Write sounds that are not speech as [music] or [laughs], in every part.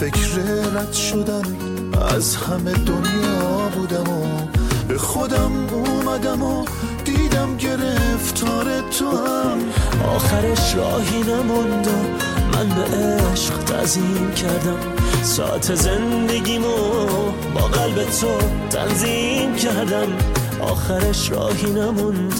فکر رد شدم از همه دنیا بودم و به خودم اومدم و دیدم گرفتار تو هم. آخرش راهی نموند من به عشق تعظیم کردم. ساعت زندگیمو با قلب تو تنظیم کردم. آخرش راهی نموند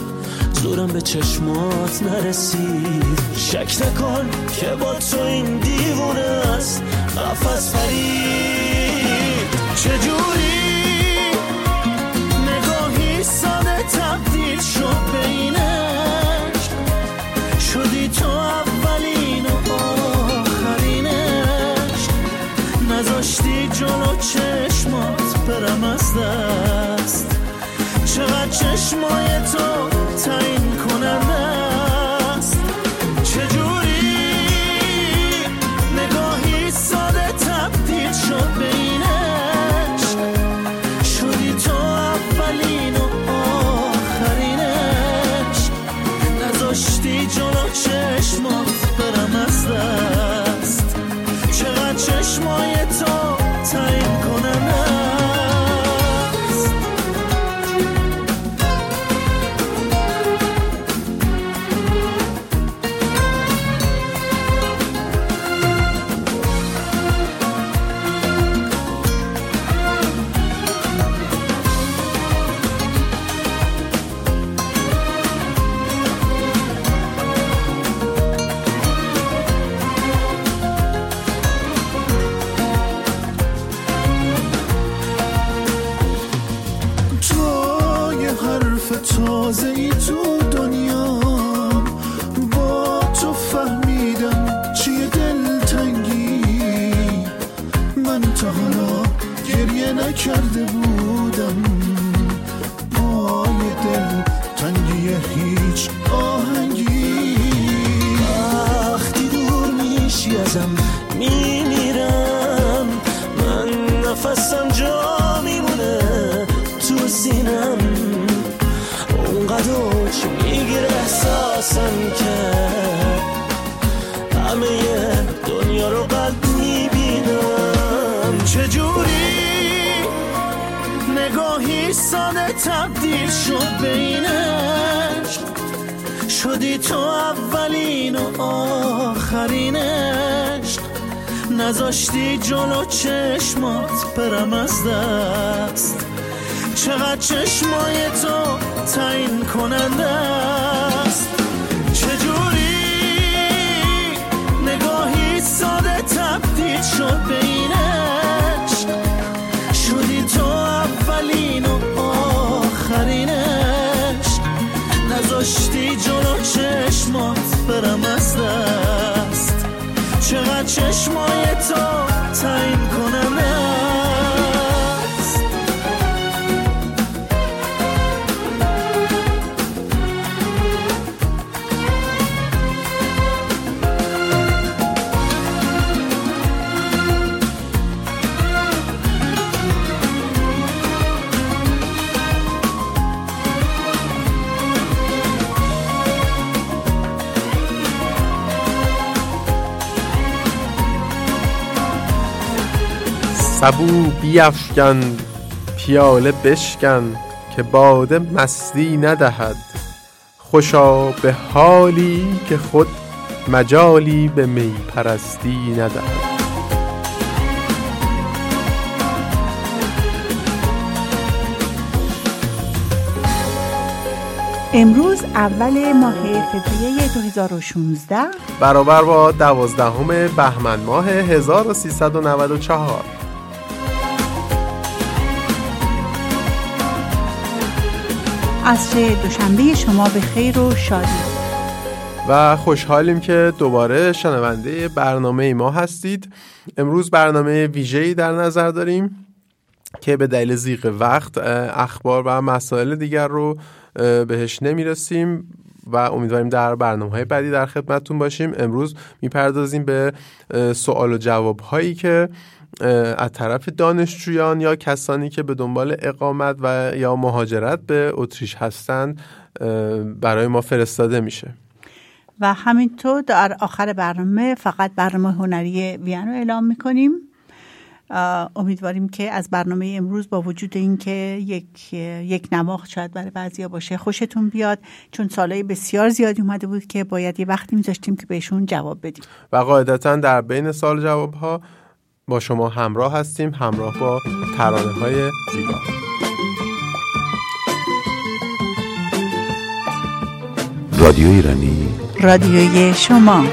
زورم به چشمات نرسید. شک نکن که با تو این دیوونه است. قفص فرید چجوری؟ نگاهی ساده تبدیل شد به این عشق. شدی تو اولین و آخرین عشق. نذاشتی جلو چشمات برم از دست. چقدر چشمای تو تعیین کننده حالا گریه نکرده بودم. با یه دل تنگی هیچ آهنگی. وقتی دور میشی ازم میمیرم. من نفسم جا میمونه تو سینم. اونقدر اوج می‌گیره احساسم که همه دنیا رو قلب چجوری نگاهی ساده تبدیل شد عشق شدی تو اولین و آخرین عشق نذاشتی جلو چشمات برم از دست. چقدر چشمای تو تعیین کننده است. چجوری نگاهی ساده تبدیل شد چشمای تو تعیین کننده سبو بیفکن پیاله بشکن که باده مستی ندهد. خوشا به حالی که خود مجالی به می پرستی ندهد. امروز اول ماه فوریه 2016 برابر با دوازدهم بهمن ماه 1394 عصر دوشنبه شما به خیر و شادی. و خوشحالیم که دوباره شنونده برنامه ما هستید. امروز برنامه ویژه‌ای در نظر داریم که به دلیل زیغ وقت اخبار و مسائل دیگر رو بهش نمی‌رسیم و امیدواریم در برنامه های بعدی در خدمتتون باشیم. امروز می‌پردازیم به سوال و جواب هایی که از طرف دانشجویان یا کسانی که به دنبال اقامت و یا مهاجرت به اتریش هستند برای ما فرستاده میشه. و همینطور در آخر برنامه فقط برنامه هنری وین رو اعلام می‌کنیم. امیدواریم که از برنامه امروز با وجود اینکه یک یک نواخت شاید برای بعضیا باشه خوشتون بیاد. چون سالهای بسیار زیادی اومده بود که باید یه وقتی میذاشتیم که بهشون جواب بدیم. و قاعدتا در بین سال جواب ها با شما همراه هستیم همراه با ترانه های زیبا. رادیو ایرانی. رادیوی شما.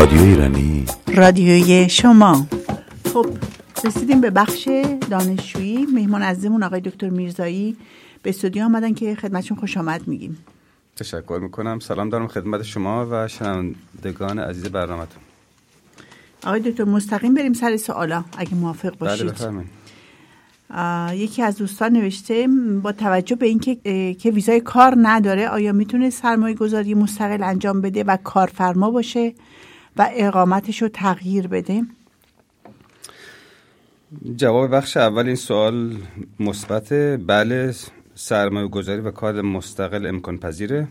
رادیو ایرانی. رادیوی شما. خب رسیدیم به بخش دانشجویی. مهمان عزیزمون آقای دکتر میرزایی به استودیو آمدن که خدمتشون خوش آمد میگیم. تشکر می‌کنم. سلام دارم خدمت شما و شنوندگان عزیز برنامهتون. آقای دکتر مستقیم بریم سر سوالا اگه موافق بله باشید. بفرمایید. یکی از دوستان نوشته با توجه به اینکه که ویزای کار نداره آیا می‌تونه سرمایه گذاری مستقل انجام بده و کارفرما باشه؟ و اقامتش رو تغییر بده جواب بخش اول این سوال مثبت بله سرمایه گذاری و کار مستقل امکان پذیره.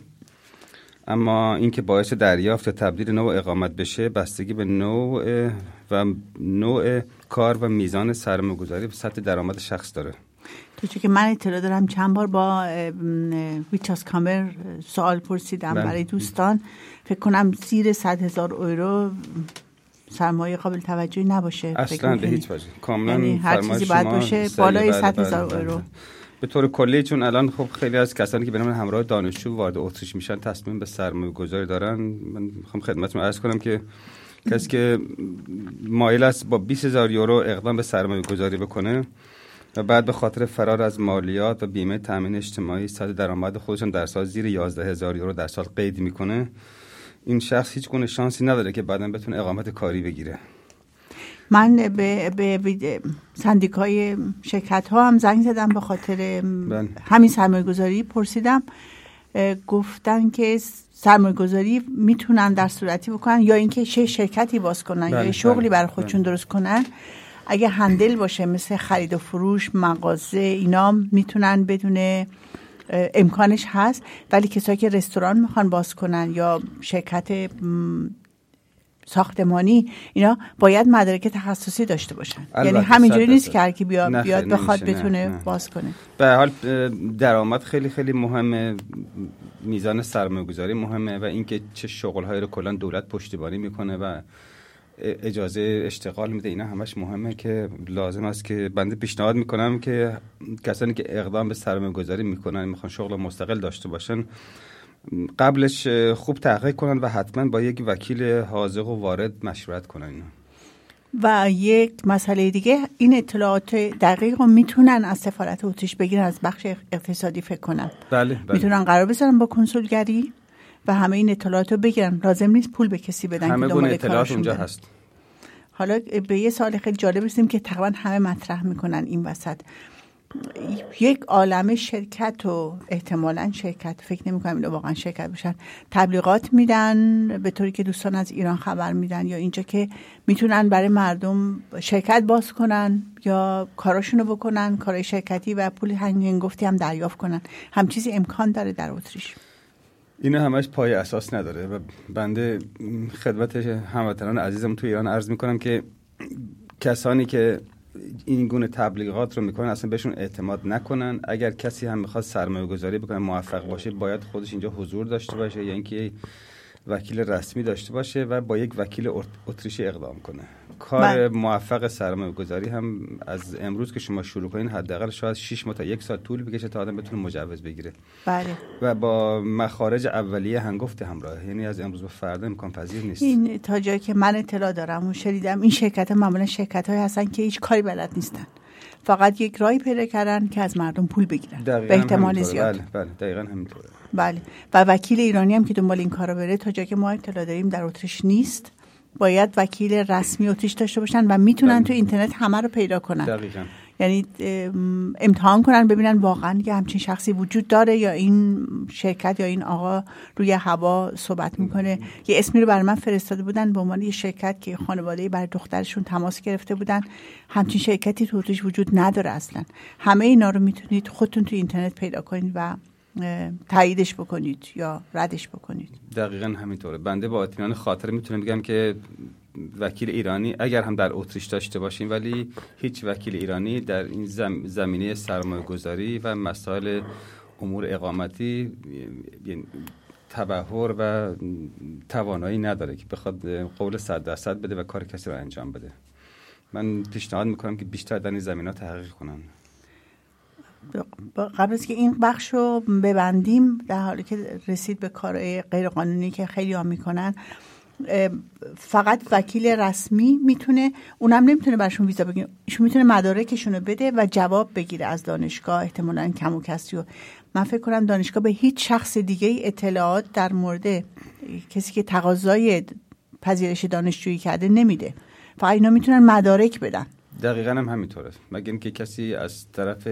اما اینکه باعث دریافت یا تبدیل نوع اقامت بشه بستگی به نوع و نوع کار و میزان سرمایه گذاری و سطح درآمد شخص داره. تو چون که من اطلاع دارم چند بار با ویچاس کامر سوال پرسیدم بله. برای دوستان فکر کنم زیر صد هزار یورو سرمایه قابل توجهی نباشه اصلا به؟ هیچ وجه کاملا یعنی هر چیزی باید باشه. بالای بله، 100 بله، هزار. یورو به طور کلی چون الان خب خیلی از کسانی که به نام همراه دانشجو وارد اتریش میشن تصمیم به سرمایه گذاری دارن من می‌خوام خدمتتون عرض کنم که کسی که مایل است با 20 هزار یورو اقدام به سرمایه گذاری بکنه و بعد به خاطر فرار از مالیات و بیمه تامین اجتماعی سطح درآمد خودشون در سال زیر 11 هزار یورو در سال قید می‌کنه. این شخص هیچ گونه شانسی نداره که بعدا بتونه اقامت کاری بگیره. من به, به سندیکای شرکت ها هم زنگ زدم به خاطر بله. همین سرمایه گذاری پرسیدم گفتن که سرمایه گذاری می‌تونن در صورتی بکنن یا اینکه چه شرکتی باز کنن بله، یا شغلی بله، برای خودشون درست کنن. اگه هندل باشه مثل خرید و فروش مغازه اینا می‌تونن بدون امکانش هست ولی کسایی که رستوران می‌خوان باز کنن یا شرکت ساختمانی اینا باید مدارک تخصصی داشته باشن یعنی همینجوری نیست. که هر کی بیاد بیاد بخواد بتونه نه. باز کنه به حال درآمد خیلی خیلی مهمه میزان سرمایه گذاری مهمه و اینکه چه شغلهایی رو کلا دولت پشتیبانی می‌کنه و اجازه اشتغال میده. اینا همش مهمه که لازم است که بنده پیشنهاد می‌کنم که کسانی که اقدام به سرمایه گذاری می‌کنن می‌خوان شغل مستقل داشته باشن قبلش خوب تحقیق کنن و حتما با یک وکیل حاضق و وارد مشورت کنن اینا. و یک مسئله دیگه این اطلاعات دقیق رو می‌تونن از سفارت اتریش بگیرن از بخش اقتصادی فکر کنم. بله بله. می‌تونن قرار بذارن با کنسولگری؟ و همه این اطلاعات رو بگیرن. لازم نیست پول به کسی بدن همه که گونه اطلاعات اونجا برن. هست. حالا به یه سال خیلی جالب رسیدیم که تقریبا همه مطرح می‌کنن این وسط. یک عالم شرکت و احتمالا شرکت فکر نمی کنم واقعا شرکت باشن تبلیغات میدن به طوری که دوستان از ایران خبر میدن یا اینجا که می‌تونن برای مردم شرکت باز کنن یا کاراشونو بکنن کارهای شرکتی و پول هنگفتی هم دریافت کنن. هم چیزی امکان داره در اتریش. اینا همش پای اساس نداره و بنده خدمت هموطنان عزیزم تو ایران عرض می‌کنم که کسانی که این گونه تبلیغات رو می‌کنن اصلا بهشون اعتماد نکنن. اگر کسی هم می‌خواد سرمایه گذاری بکنه موفق باشه باید خودش اینجا حضور داشته باشه. یا اینکه وکیل رسمی داشته باشه و با یک وکیل ات- اتریشی اقدام کنه. کار بله. موفق سرمایه گذاری هم از امروز که شما شروع کنین حداقل شاید 6 ماه تا یک ساعت طول بکشه تا آدم بتونه مجوز بگیره. بله. و با مخارج اولیه هنگفت همراه. یعنی از امروز به فردا امکان پذیر نیست. این تا جایی که من اطلاع دارم و شنیدم این شرکت معمولا شرکت های هستن که هیچ کاری بلد نیستن. فقط یک راهی پیدا کردن که از مردم پول بگیرن. به احتمال. زیاد. بله بله دقیقا همینطوره. بله. و وکیل ایرانی هم که دنبال این کارا بره تا جایی که ما اطلاع داریم در اتریش نیست. باید وکیل رسمی اتریش داشته باشن و می‌تونن بله. تو اینترنت همه رو پیدا کنن. دقیقا. یعنی ام، امتحان کنن ببینن واقعا یه همچین شخصی وجود داره یا این شرکت یا این آقا روی هوا صحبت می‌کنه. یه اسمی رو برای من فرستاده بودن به عنوان یه شرکت که خانواده برای دخترشون تماس گرفته بودن. همچین شرکتی تو وجود نداره اصلا. همه اینا رو می‌تونید خودتون تو اینترنت پیدا کنید و تاییدش بکنید یا ردش بکنید. دقیقا همینطوره. بنده با اطمینان خاطر می‌تونم بگم که وکیل ایرانی اگر هم در اتریش داشته باشیم ولی هیچ وکیل ایرانی در این زم- زمینه سرمایه گذاری و مسائل امور اقامتی یعنی تبهر و توانایی نداره که بخواد قول صد درصد بده و کار کسی رو انجام بده. من پیشنهاد می‌کنم که بیشتر در این زمینه تحقیق کنن. قبل از که این بخش رو ببندیم در حالی که رسید به کارهای غیرقانونی که خیلی ها می‌کنن فقط وکیل رسمی می‌تونه اونم نمی‌تونه برشون ویزا بگیره. ایشون می‌تونه مدارکشون رو بده و جواب بگیره از دانشگاه احتمالا کم و کسی و من فکر کنم دانشگاه به هیچ شخص دیگه اطلاعات در مورد کسی که تقاضای پذیرش دانشجویی کرده نمیده. فقط اینا می‌تونن مدارک بدن. دقیقا هم همینطوره. مگر اینکه کسی از طرف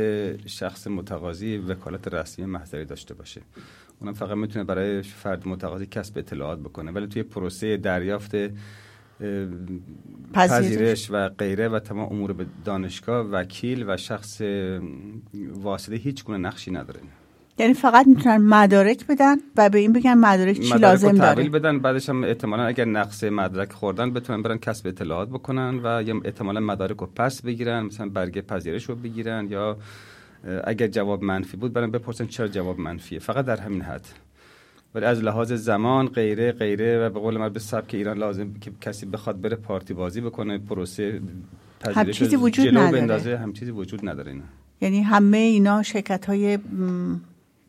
شخص متقاضی وکالت رسمی محضری داشته باشه. اونم فقط می‌تونه برای فرد متقاضی کسب اطلاعات بکنه. ولی توی پروسه دریافت پذیرش. و غیره و تمام امور به دانشگاه وکیل و شخص واسطه هیچ گونه نقشی نداره. یعنی فقط می‌تونن مدارک بدن و به این بگن مدارک چی مدارک لازم داره. تحویل بدن بعدش هم احتمالا اگر نقص مدرک خوردن بتونن برن کسب اطلاعات بکنن و یا احتمالا مدارک رو پس بگیرن مثلا برگه پذیرش رو بگیرن یا اگر جواب منفی بود برن بپرسن چرا جواب منفیه. فقط در همین حد. ولی از لحاظ زمان غیره غیره و به قول من به سبک ایران لازم که کسی بخواد بره پارتی بازی بکنه پروسه پذیرش چیزی وجود نداره. هم چیزی وجود نداره اینا. یعنی همه اینا شرکت های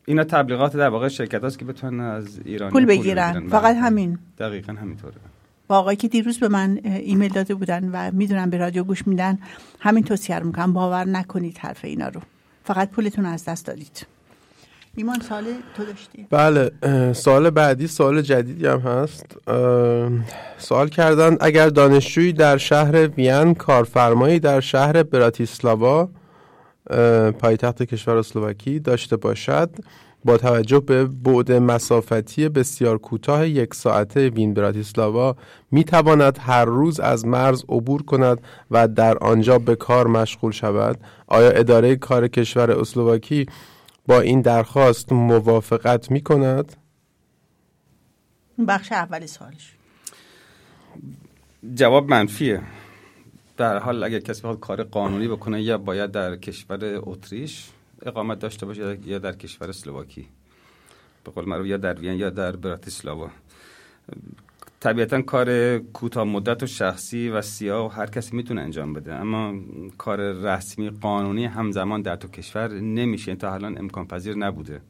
اینا تبلیغات در واقع شرکت هاست که بتونن از ایران پول بگیرن. فقط همین. دقیقا همینطوره. با آقایی که دیروز به من ایمیل داده بودن و می‌دونم به رادیو گوش میدن همین توصیه رو می‌کنم. باور نکنید حرف اینا رو. فقط پولتون رو از دست دادید. ایمان سال تو داشتی؟ بله اه، سوال بعدی سوال جدیدی هم هست. سوال کردن اگر دانشجویی در شهر وین کارفرمایی در شهر براتیسلاوا پایتخت کشور اسلواکی داشته باشد با توجه به بعد مسافتی بسیار کوتاه یک ساعته وین براتیسلاوا می تواند هر روز از مرز عبور کند و در آنجا به کار مشغول شود. آیا اداره کار کشور اسلواکی با این درخواست موافقت می کند؟ این بخش اول سوالش. جواب منفیه. در حال اگر کسی بخواد کار قانونی بکنه یا باید در کشور اتریش اقامت داشته باشه یا در کشور اسلواکی به قول یا در وین یا در براتیسلاوا. طبیعتا کار کوتاه مدت و شخصی و سیاه و هر کسی می‌تونه انجام بده. اما کار رسمی قانونی همزمان در تو کشور نمیشه. تا الان امکان پذیر نبوده.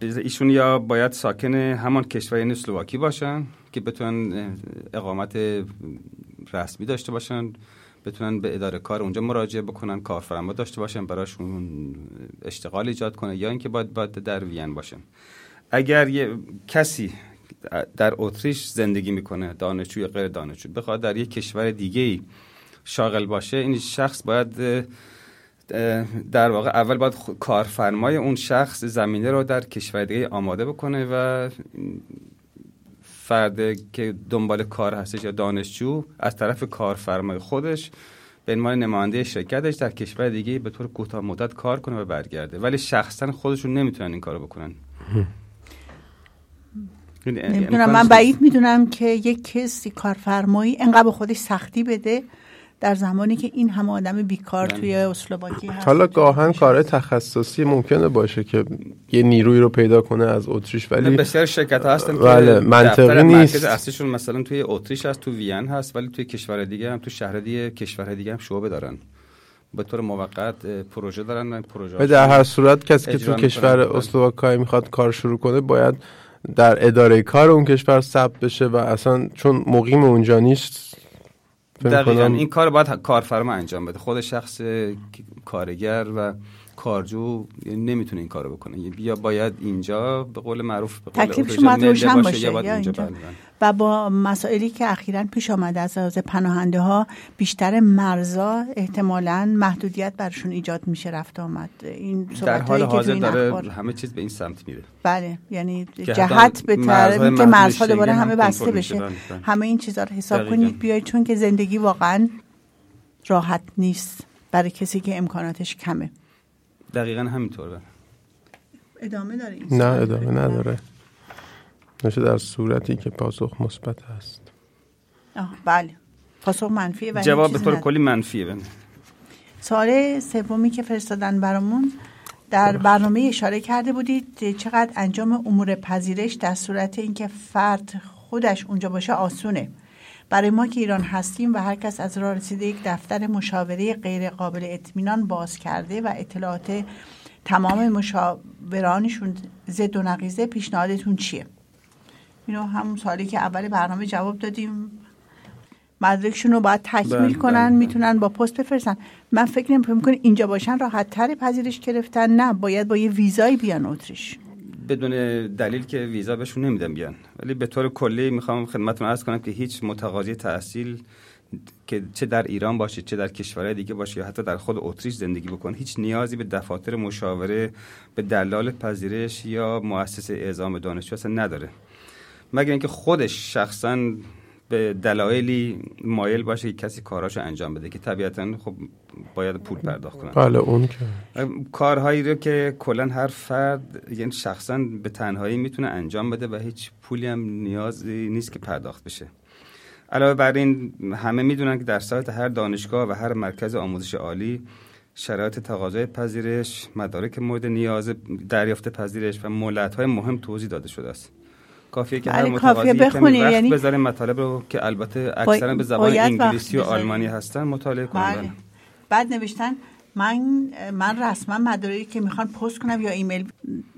ایشون یا باید ساکن همان کشور یعنی اسلواکی باشن که بتونن اقامت رسمی داشته باشن بتونن به اداره کار اونجا مراجعه بکنن کارفرما داشته باشن براشون اشتغال ایجاد کنه یا اینکه باید باید در وین باشن اگر یه کسی در اتریش زندگی می‌کنه دانشجو یا غیر دانشجو بخواد در یک کشور دیگه ای شاغل باشه این شخص باید در واقع اول باید کارفرمای اون شخص زمینه رو در کشور دیگه آماده بکنه و فرد که دنبال کار هستش یا دانشجو از طرف کارفرمای خودش به عنوان نماینده شرکتش در کشور دیگه به طور کوتاه مدت کار کنه و برگرده. ولی شخصا خودشون نمی‌تونن این کارو بکنن. نمی‌دونم من بعید می‌دونم که یک کسی کارفرمایی انقدر به خودش سختی بده در زمانی که این همه آدم بیکار توی اسلواکی هست. حالا گاهن کار تخصصی ممکنه باشه که یه نیروی رو پیدا کنه از اتریش ولی بسیار شرکت ها هستن بله منطقی نیست. اصلیشون مثلا توی اتریش هست تو وین هست ولی توی کشور دیگه هم تو شهر دیگه کشور دیگه هم شعبه دارن. به طور موقت پروژه دارن و پروژه به در هر صورت کسی که تو کشور اسلواکی می‌خواد کار شروع کنه باید در اداره کار اون کشور ثبت بشه و اصلا چون مقیم اونجا نیست دقیقا. این کار باید کارفرما انجام بده. خود شخص کارگر و کارجو نمی‌تونه این کارو بکنه. یا باید اینجا به قول معروف به قول تکلیفش باید روشن باشه یا, یا اینجا, اینجا. و با مسائلی که اخیرا پیش آمده از لحاظ پناهنده ها بیشتر مرزا احتمالا محدودیت برشون ایجاد میشه رفت آمد. این در حال حاضر داره همه چیز به این سمت میره. بله یعنی جهت به طرفی که مرزها دوباره همه بسته بشه همه این چیزها رو حساب کنید بیاید چون که زندگی واقعا راحت نیست برای کسی که امکاناتش کمه. دقیقا همینطور ادامه داره این نه ادامه نداره. نشه در صورتی که پاسخ مثبت هست آه بله. پاسخ منفیه و جواب به طور کلی منفیه بند. سوال سومی که فرستادن برامون در برنامه اشاره کرده بودید چقدر انجام امور پذیرش در صورت اینکه فرد خودش اونجا باشه آسونه. برای ما که ایران هستیم و هر کس از راه رسیده یک دفتر مشاوره غیر قابل اطمینان باز کرده و اطلاعات تمام مشاورانشون زد و نقیزه پیشنهادتون چیه؟ اینو همون سوالی که اول برنامه جواب دادیم. مدرکشون رو باید تکمیل کنن می‌تونن با پست بفرستن. من فکر نمی کنم اینجا باشن راحت تر پذیرش گرفتن. نه باید با یه ویزایی بیان اتریش. بدون دلیل که ویزا بهشون نمیدن بیان. ولی به طور کلی می‌خوام خدمتتون عرض کنم که هیچ متقاضی تحصیل که چه در ایران باشه چه در کشورهای دیگه باشه یا حتی در خود اتریش زندگی بکنه هیچ نیازی به دفاتر مشاوره به دلال پذیرش یا مؤسسه اعزام دانشجو اصلا نداره. مگر اینکه خودش شخصا به دلایلی مایل باشه که کسی کاراشو انجام بده که طبیعتا خب باید پول پرداخت کنن. بله اون که. کارهایی رو که کلا هر فرد یعنی شخصا به تنهایی می‌تونه انجام بده و هیچ پولی هم نیازی نیست که پرداخت بشه. علاوه بر این همه می‌دونن که در سایت هر دانشگاه و هر مرکز آموزش عالی شرایط تقاضای پذیرش مدارک مورد نیاز دریافت پذیرش و مولت های مهم توضیح داده شده است. کافیه که هر بله، کافیه متقاضی کمی بخونی، وقت یعنی- بذاره مطالب رو که البته اکثرا به زبان انگلیسی و. آلمانی هستن مطالعه کنن. بله. بعد نوشتن من من رسما مدارکی که می‌خوان پست کنم یا ایمیل.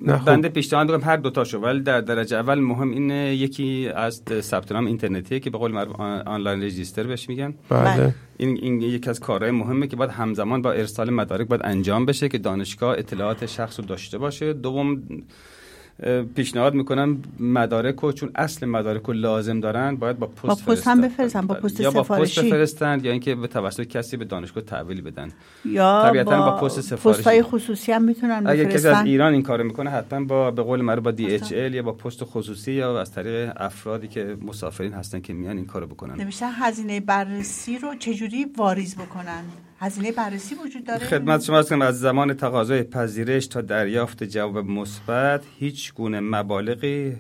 خب. بنده پیشنهاد می‌کنم هر دوتاشو ولی در درجه اول مهم اینه یکی از ثبت نام اینترنتیه که به قول معروف آن- آنلاین رجیستر بهش میگن. بله. این این یکی از کارهای مهمه که باید همزمان با ارسال مدارک باید انجام بشه که دانشگاه اطلاعات شخص رو داشته باشه. دوم پیشنهاد می‌کنم مدارک رو چون اصل مدارک رو لازم دارن باید با پست با پست. هم بفرستن، با پست یا با پست سفارشی. بفرستن یا اینکه به توسط کسی به دانشگاه تحویل بدن یا طبیعتاً با, با پست سفارشی. های خصوصی هم می‌تونن اگه کسی از بفرستن ایران این کارو می‌کنه حتما با به قول معروف با DHL یا با پست خصوصی یا از طریق افرادی که مسافرین هستن که میان این کارو بکنن نوشتن هزینه بررسی رو چجوری واریز بکنن هزینه بررسی وجود داره؟ خدمت شما هستم از زمان تقاضای پذیرش تا دریافت جواب مثبت. هیچ گونه مبالغی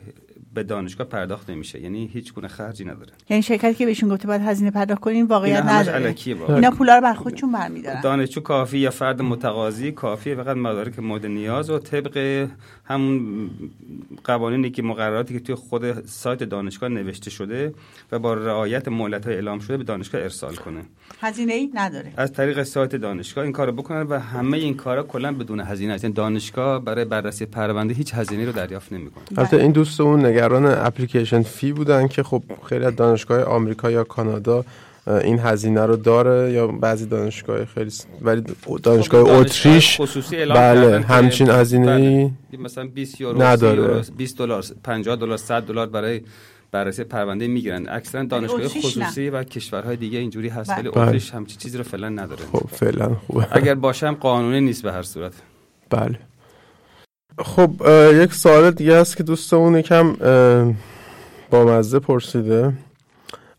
به دانشگاه پرداخت نمیشه. یعنی هیچ گونه خرجی نداره. یعنی شرکتی که بهشون گفته باید هزینه پرداخت کنین واقعیت نداره. اینا پولا رو بر خودشون برمیدارن. دانشجو کافی یا فرد متقاضی کافیه فقط مدارک مورد نیاز و طبق همون قوانینی که مقرراتی که توی خود سایت دانشگاه نوشته شده و با رعایت مهلت اعلام شده به دانشگاه ارسال کنه. هزینه ای نداره. از طریق سایت دانشگاه این کارو بکنن و همه این کارا کلا بدون هزینه است. یعنی دانشگاه برای بررسی پرونده هیچ هزینه رو دریافت نمی‌کنه. البته این دوستمون نگران اپلیکیشن فی بودن که خب خیلی از دانشگاه آمریکا یا کانادا این هزینه رو داره یا بعضی دانشگاه خیلی س- ولی دانشگاه اتریش خصوصی اعلام بله همچین هزینه بله. مثلا 20 یورو نداره. 30 یورو، 20 دلار 50 دلار 100 دلار برای بررسی پرونده می‌گیرن اکثرا دانشگاه اتریش نه. خصوصی و کشورهای دیگه اینجوری هست بله. ولی بله. اتریش همچین چیزی رو فعلا نداره خب فعلا خوبه اگر باشم قانونی نیست به هر صورت بله خب یک سوال دیگه هست که دوستمون یکم با مزه پرسیده.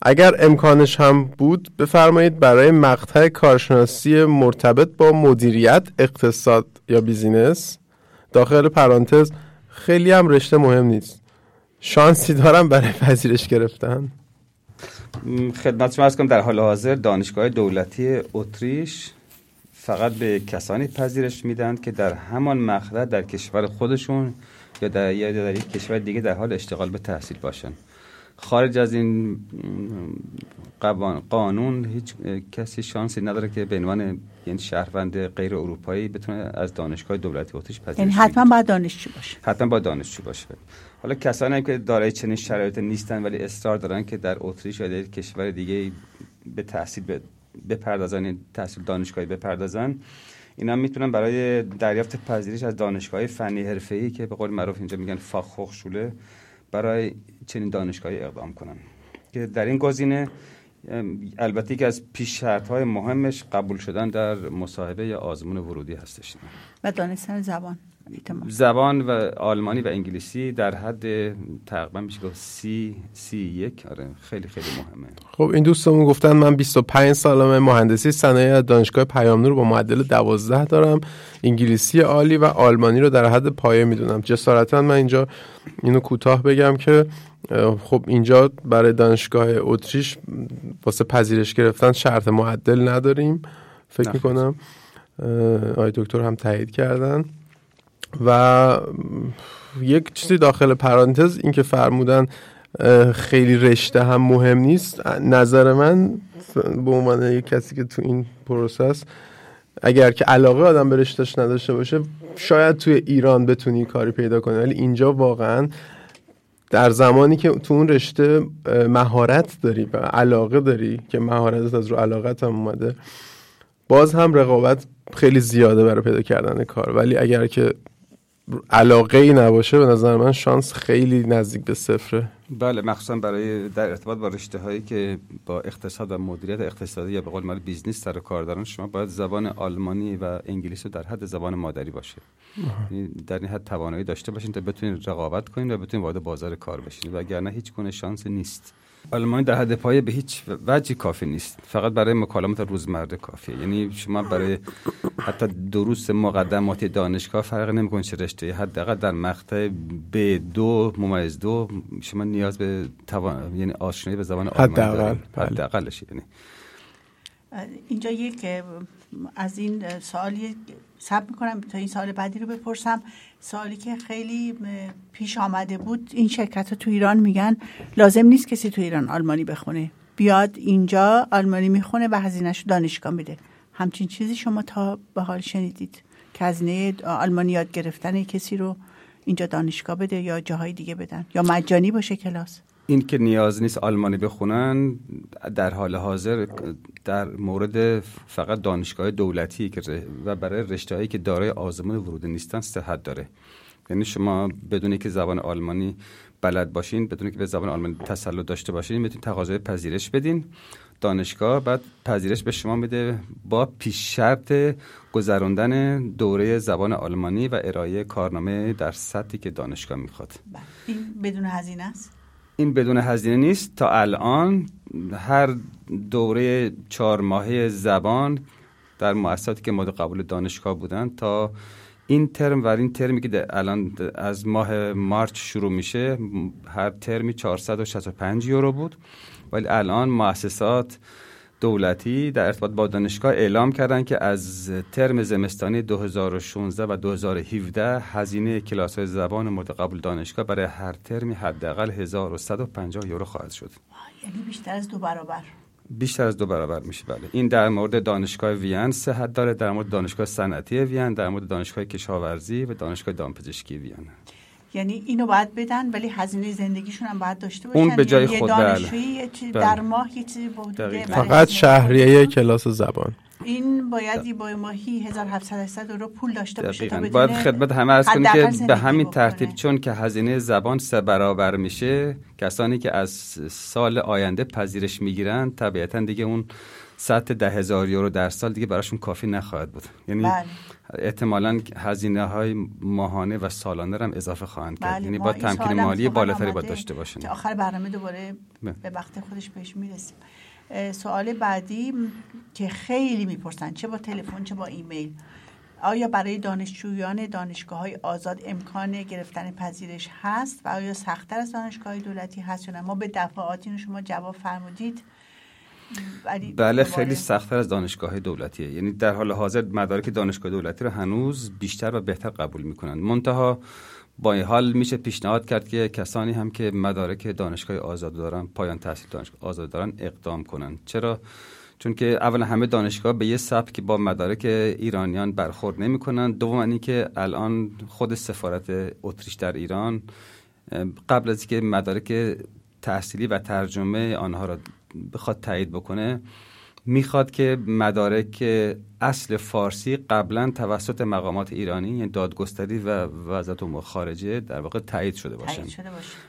اگر امکانش هم بود بفرمایید برای مقطع کارشناسی مرتبط با مدیریت اقتصاد یا بیزینس. داخل پرانتز خیلی هم رشته مهم نیست. شانسی دارم برای پذیرش گرفتن. خدمت شما کنم در حال حاضر دانشگاه دولتی اتریش فقط به کسانی پذیرش میدن که در همان مقطع در کشور خودشون یا در یا در یک کشور دیگه در حال اشتغال به تحصیل باشن خارج از این قانون هیچ کسی شانسی نداره که به عنوان یعنی شهروند غیر اروپایی بتونه از دانشگاه دولتی اتریش پذیرش یعنی. حتما باید دانشجو باشه. حتما با دانشجو باشه. حالا کسانی که دارای چنین شرایط نیستن ولی اصرار دارن که در اتریش یا در کشور دیگه به تحصیل ب- بپردازن یعنی تحصیل دانشگاهی بپردازن. اینا می‌تونن برای دریافت پذیرش از دانشگاه فنی حرفه‌ای که به قول معروف اینجا میگن فاخخشوله برای چنین دانشگاهی اقدام کنن. که در این گزینه البته که از پیش شرط های مهمش قبول شدن در مصاحبه یا آزمون ورودی هستش. و دانستن زبان. احتمال. زبان و آلمانی و انگلیسی در حد تقریبا میشه گفت سی سی یک. آره خیلی خیلی مهمه. خب این دوستمون گفتن من 25 سالمه مهندسی صنایع از دانشگاه پیامنور با معدل 12 دارم. انگلیسی عالی و آلمانی رو در حد پایه می‌دونم. جسارتا من اینجا اینو کوتاه بگم که خب اینجا برای دانشگاه اتریش واسه پذیرش گرفتن شرط معدل نداریم. فکر. می‌کنم آقای دکتر هم تایید کردن. و یک چیزی داخل پرانتز این که فرمودن خیلی رشته هم مهم نیست. نظر من به عنوان یک کسی که تو این پروسه است اگر که علاقه آدم به رشتهش نداشته باشه شاید توی ایران بتونی کاری پیدا کنی. ولی اینجا واقعا در زمانی که تو اون رشته مهارت داری و علاقه داری که مهارتت از رو علاقت هم اومده باز هم رقابت خیلی زیاده برای پیدا کردن کار. ولی اگر که علاقه ای نباشه به نظر من شانس خیلی نزدیک به صفره. بله مخصوصا برای در ارتباط با رشته هایی که با اقتصاد و مدیریت اقتصادی یا به قول معروف business سر و کار دارن شما باید زبان آلمانی و انگلیسی در حد زبان مادری باشه یعنی در این حد توانایی داشته باشین تا بتونید رقابت کنید و بتونید وارد بازار کار بشین. وگرنه هیچ گونه شانس نیست. آلمانی در حد پایه به هیچ وجهی کافی نیست. فقط برای مکالمات روزمره کافیه. یعنی شما برای حتی دروس مقدماتی دانشگاه فرق نمی‌کنه چه رشته. حداقل در مقطع ب دو ممیز دو شما نیاز به توان یعنی آشنایی به زبان آلمانی حداقل، دارید بله. حداقلش یعنی. اینجا یک از این سوالی سب می‌کنم تا این سال بعدی رو بپرسم. سوالی که خیلی پیش آمده بود این شرکت ها تو ایران میگن. لازم نیست کسی تو ایران آلمانی بخونه. بیاد اینجا آلمانی می‌خونه و هزینهش دانشگاه میده. همچین چیزی شما تا به حال شنیدید که هزینه آلمانی یاد گرفتن کسی رو اینجا دانشگاه بده یا جاهای دیگه بدن یا مجانی باشه کلاس. این که نیاز نیست آلمانی بخونن در حال حاضر در مورد فقط دانشگاه دولتی که و برای رشته‌هایی که دارای آزمون ورودی نیستن صحت داره. یعنی شما بدون که زبان آلمانی بلد باشین بدون که به زبان آلمانی تسلط داشته باشین می‌تونید تقاضای پذیرش بدین. دانشگاه بعد پذیرش به شما میده با پیش شرط گذراندن دوره زبان آلمانی و ارائه کارنامه در سطحی که دانشگاه می‌خواد. بله. این بدون هزینه است؟ این بدون هزینه نیست. تا الان هر دوره چهار ماهه زبان در مؤسساتی که مورد قبول دانشگاه بودن تا این ترم و این ترمی که الان از ماه مارچ شروع میشه هر ترمی 465 یورو بود. ولی الان مؤسسات دولتی در ارتباط با دانشگاه اعلام کردن که از ترم زمستانی 2016 و 2017 هزینه کلاس های زبان مورد قبول دانشگاه برای هر ترمی حداقل 1150 یورو خواهد شد. یعنی بیشتر از دو برابر. بیشتر از دو برابر میشه بله. این در مورد دانشگاه وین صحت داره در مورد دانشگاه صنعتی وین در مورد دانشگاه کشاورزی و دانشگاه دامپزشکی وین. یعنی اینو باید بدن ولی هزینه زندگیشون هم باید داشته باشن اون به جای یعنی خود، یه بله. یه بله. در ماه یه چیزی فقط شهریه کلاس زبان این باید با ماهی 1700 یورو پول داشته باشه تا باید خدمت همه از کنی حداقل که به همین. ترتیب چون که هزینه زبان سه برابر میشه کسانی که از سال آینده پذیرش می‌گیرن طبیعتا دیگه اون سطح ده هزار یورو در سال دیگه براشون کافی نخواهد بود یعنی بله. احتمالا هزینه های ماهانه و سالانه هم اضافه خواهند کرد. بله یعنی با تمکین مالی بالاتری باید داشته باشن که آخر برنامه دوباره بله. به وقت خودش بهش می‌رسیم. سوال بعدی که خیلی می‌پرسن چه با تلفن چه با ایمیل؟ آیا برای دانشجویان دانشگاه های آزاد امکان گرفتن پذیرش هست و آیا سختتر از دانشگاه دولتی هست یا نه؟ ما به دفعاتی شما جواب فرمودید. بله خیلی سختتر از دانشگاه دولتیه. یعنی در حال حاضر مدارک دانشگاه دولتی رو هنوز بیشتر و بهتر قبول می‌کنن. منتها با این حال میشه پیشنهاد کرد که کسانی هم که مدارک دانشگاه آزاد دارن پایان تحصیل دانشگاه آزاد دارن اقدام کنن. چرا؟ چون که اولا همه دانشگاه به یه سبک با مدارک ایرانیان برخورد نمی‌کنن. دوم اینکه الان خود سفارت اتریش در ایران قبل از اینکه مدارک تحصیلی و ترجمه آنها را بخواد تایید بکنه می‌خواد که مدارک اصل فارسی قبلا توسط مقامات ایرانی یعنی دادگستری و وزارت امور خارجه در واقع تایید شده باشه.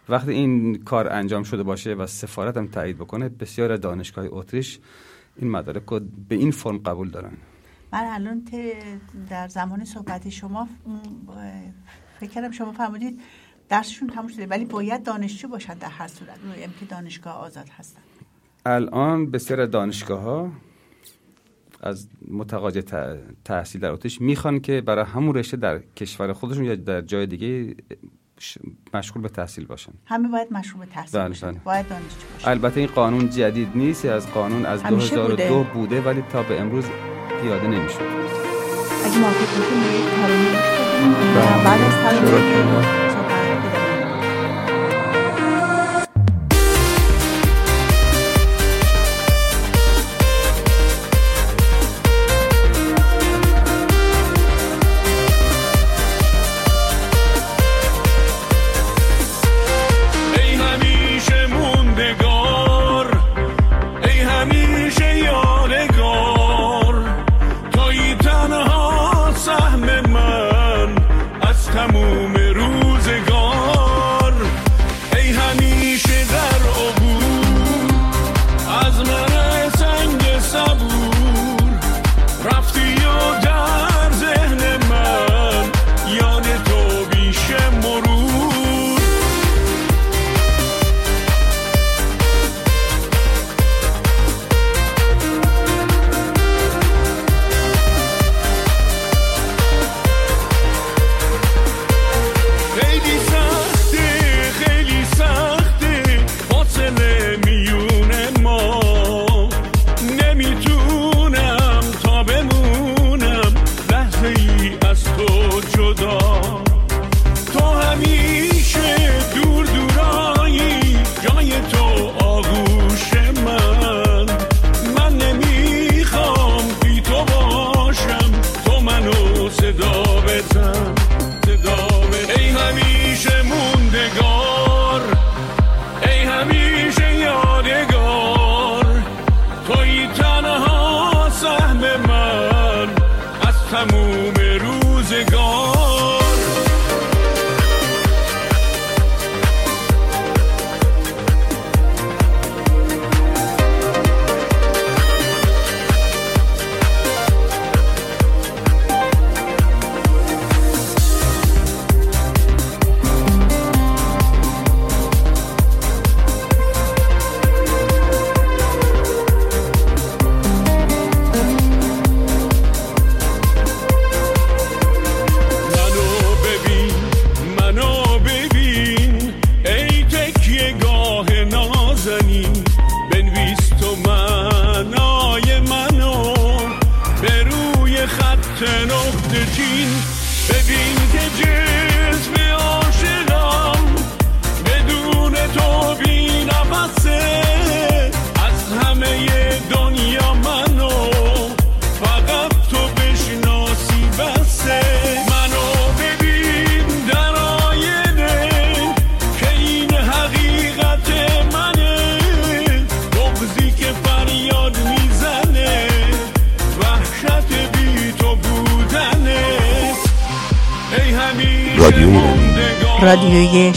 وقتی این کار انجام شده باشه و سفارت هم تایید بکنه بسیار دانشگاه اتریش این مدارک رو به این فرم قبول دارن. من الان در زمان صحبت شما فکر کردم شما فرمودید درسشون تموم شده ولی باید دانشجو باشن در هر صورت. میم که دانشگاه آزاد هستن. الان بسیار از دانشگاه ها از متقاضی تحصیل در اتریش می‌خوان که برای همون رشته در کشور خودشون یا در جای دیگه مشغول به تحصیل باشن. همه باید مشروع تحصیل بله، باشن. بله. باید دانشجو باشن. البته این قانون جدید نیست از قانون از همیشه 2002 بوده. بوده. ولی تا به امروز پیاده نمی‌شد. اگه موافق به بدیم و بعد از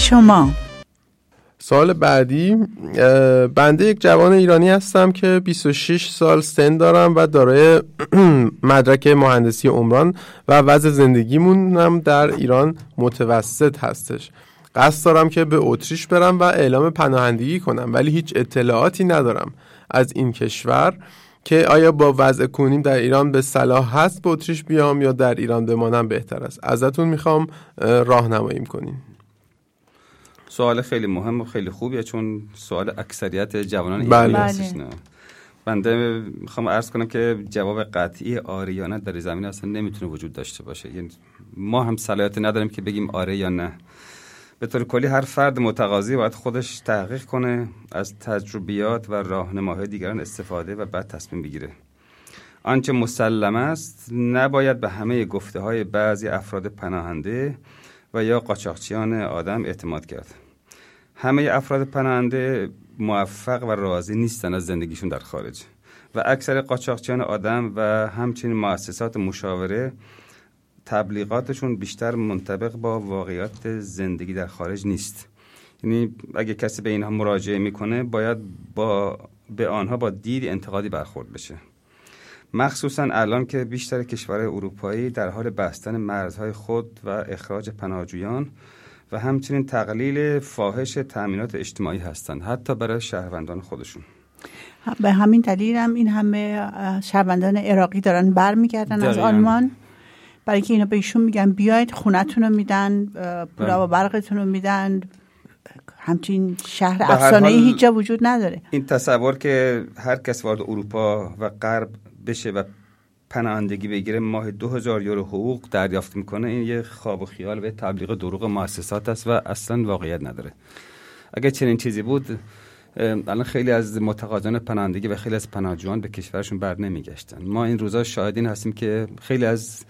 شما؟ سال بعدی بنده یک جوان ایرانی هستم که 26 سال سن دارم و دارای [clears throat] مدرک مهندسی عمران و وضع زندگیمونم در ایران متوسط هستش. قصد دارم که به اتریش برم و اعلام پناهندگی کنم ولی هیچ اطلاعاتی ندارم از این کشور که آیا با وضع کنیم در ایران به صلاح هست به اتریش بیام یا در ایران بمانم بهتر است. ازتون می‌خوام راهنماییم کنیم. سوال خیلی مهم و خیلی خوبیه چون سوال اکثریت جوانان. ایرانی بله. هستش نه بنده می‌خوام عرض کنم که جواب قطعی آره یا نه در این زمینه اصلا نمی‌تونه وجود داشته باشه یعنی ما هم صلاحیت نداریم که بگیم آره یا نه به طور کلی هر فرد متقاضی باید خودش تحقیق کنه از تجربیات و راهنماهای دیگران استفاده و بعد تصمیم بگیره آنچه مسلم است نباید به همه گفته های بعضی افراد پناهنده و یا قاچاقچیان آدم اعتماد کرد همه افراد پناهنده موفق و راضی نیستن از زندگیشون در خارج. و اکثر قاچاقچیان آدم و همچنین مؤسسات مشاوره تبلیغاتشون بیشتر منطبق با واقعیت زندگی در خارج نیست. یعنی اگه کسی به اینها مراجعه می‌کنه باید با به آنها با دید انتقادی برخورد بشه. مخصوصا الان که بیشتر کشورهای اروپایی در حال بستن مرزهای خود و اخراج پناهجویان و همچنین تقلیل فاحش تأمینات اجتماعی هستند حتی برای شهروندان خودشون به همین دلیل هم این همه شهروندان عراقی دارن برمیگردن از. آلمان برای که اینا به ایشون میگن بیاید خونتون رو میدن پولا و بله. برقتون رو میدن همچین شهر هر افسانه ای هیچ جا وجود نداره این تصور که هر کس وارد اروپا و غرب بشه و پناهندگی بگیره ماه 2000 یورو حقوق دریافت می‌کنه. این یه خواب و خیال و تبلیغ دروغ مؤسسات است و اصلا واقعیت نداره. اگر چنین چیزی بود الان خیلی از متقاضیان پناهندگی و خیلی از پناهجویان به کشورشون بر نمیگشتن. ما این روزا شاهدین هستیم که خیلی از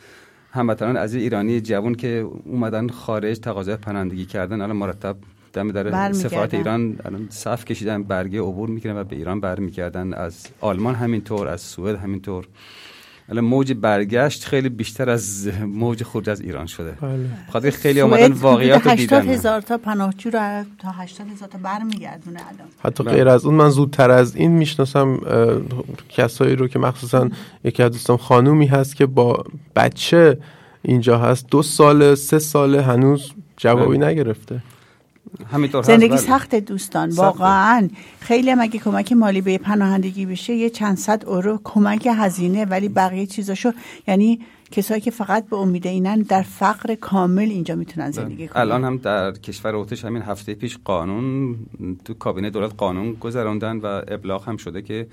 هموطنان از ایرانی جوان که اومدن خارج تقاضای پناهندگی کردن الان مرتب دم در. سفارت ایران الان صف کشیدن برگه عبور می‌کنن و به ایران برمیگردن. از آلمان همینطور از سوئد همینطور. الان موج برگشت خیلی بیشتر از موج خروج از ایران شده بله. خاطر خیلی سوئد آمدن واقعیت رو 80 دیدن هزار تا پناهجو رو تا 80 هزار تا برمیگردونه الان حتی بله. غیر از اون من زودتر از این می‌شناسم کسایی رو که مخصوصا یکی از دوستان خانومی هست که با بچه اینجا هست دو سال سه سال هنوز جوابی بله. نگرفته همینطور زندگی بله. سخت دوستان. واقعا خیلی هم اگه کمک مالی به پناهندگی بشه یه چند صد اورو کمک هزینه ولی بقیه چیزاشو یعنی کسایی که فقط به امید اینن در فقر کامل اینجا می‌تونن زندگی کنن الان هم در کشور اتریش همین هفته پیش قانون تو کابینه دولت قانون گذراندن و ابلاغ هم شده که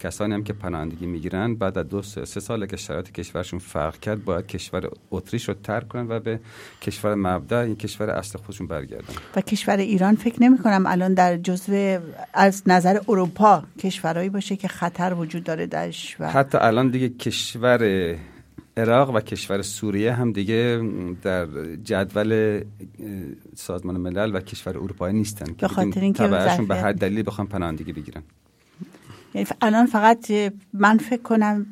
کسانی هم که پناهندگی می‌گیرن بعد از دو سه, سه سال که شرایط کشورشون فرق کرد باید کشور اتریش رو ترک کنن و به کشور مبدأ این کشور اصل خودشون برگردن. و کشور ایران فکر نمی کنم الان در جزو از نظر اروپا کشورهایی باشه که خطر وجود داره درش و حتی الان دیگه کشور عراق و کشور سوریه هم دیگه در جدول سازمان ملل و کشور اروپایی نیستن به خاطر اینکه به هر دلیلی بخوام پناهندگی بگیرن. یعنی الان فقط من فکر کنم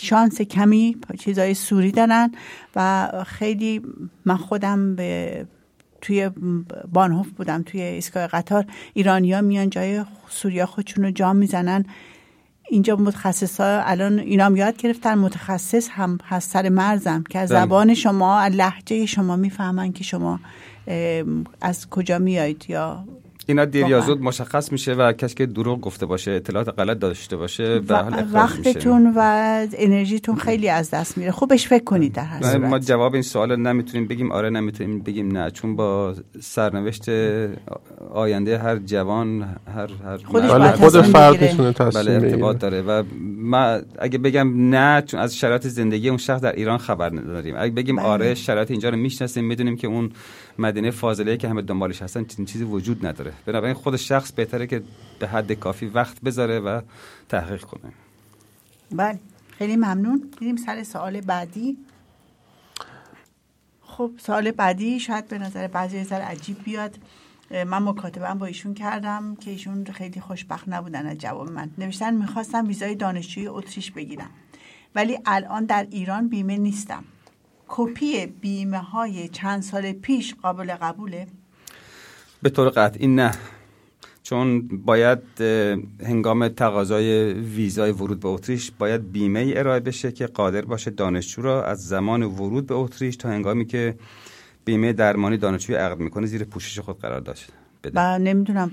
شانس کمی چیزای سوری دارن و خیلی من خودم به توی بانهوف بودم توی ایستگاه قطار ایرانیا میان جای سوریا خودشون رو جام می‌زنن اینجا متخصص ها الان اینا هم یاد گرفتن متخصص هم هست سر مرزم که از بله. زبان شما از لحجه شما می‌فهمن که شما از کجا میایید یا اینا دیر یا. زود مشخص میشه و کسی که دروغ گفته باشه اطلاعات غلط داشته باشه به حال و- میشه وقتتون و انرژیتون خیلی از دست میره خوبش فکر کنید در هر ما جواب این سوال نمی‌تونیم بگیم آره نمی‌تونیم بگیم نه چون با سرنوشت آینده هر جوان هر هر خودش بله خود تصمیم فرد بگیره. می‌تونه بله ارتباط داره و ما اگه بگم نه چون از شرایط زندگی اون شخص در ایران خبر نداریم اگه بگیم بله. آره شرایط اینجا رو می‌شناسیم می‌دونیم که اون مدینه فاضله که همه دنبالش هستن چنین چیزی وجود نداره. بنابراین خود شخص بهتره که به حد کافی وقت بذاره و تحقیق کنه. بله خیلی ممنون. میریم سر سوال بعدی. خب سوال بعدی شاید به نظر بعضی ذره عجیب بیاد. من مکاتبه با ایشون کردم که ایشون خیلی خوشبخت نبودن از جواب من. نوشتن می‌خواستم ویزای دانشجوی اتریش بگیرم. ولی الان در ایران بیمه نیستم. کپی بیمه های چند سال پیش قابل قبوله؟ به طور قطعی نه چون باید هنگام تقاضای ویزای ورود به اتریش باید بیمه ای ارائه بشه که قادر باشه دانشجو را از زمان ورود به اتریش تا هنگامی که بیمه درمانی دانشجوی عقد می‌کنه زیر پوشش خود قرار داشت بده و نمی‌دونم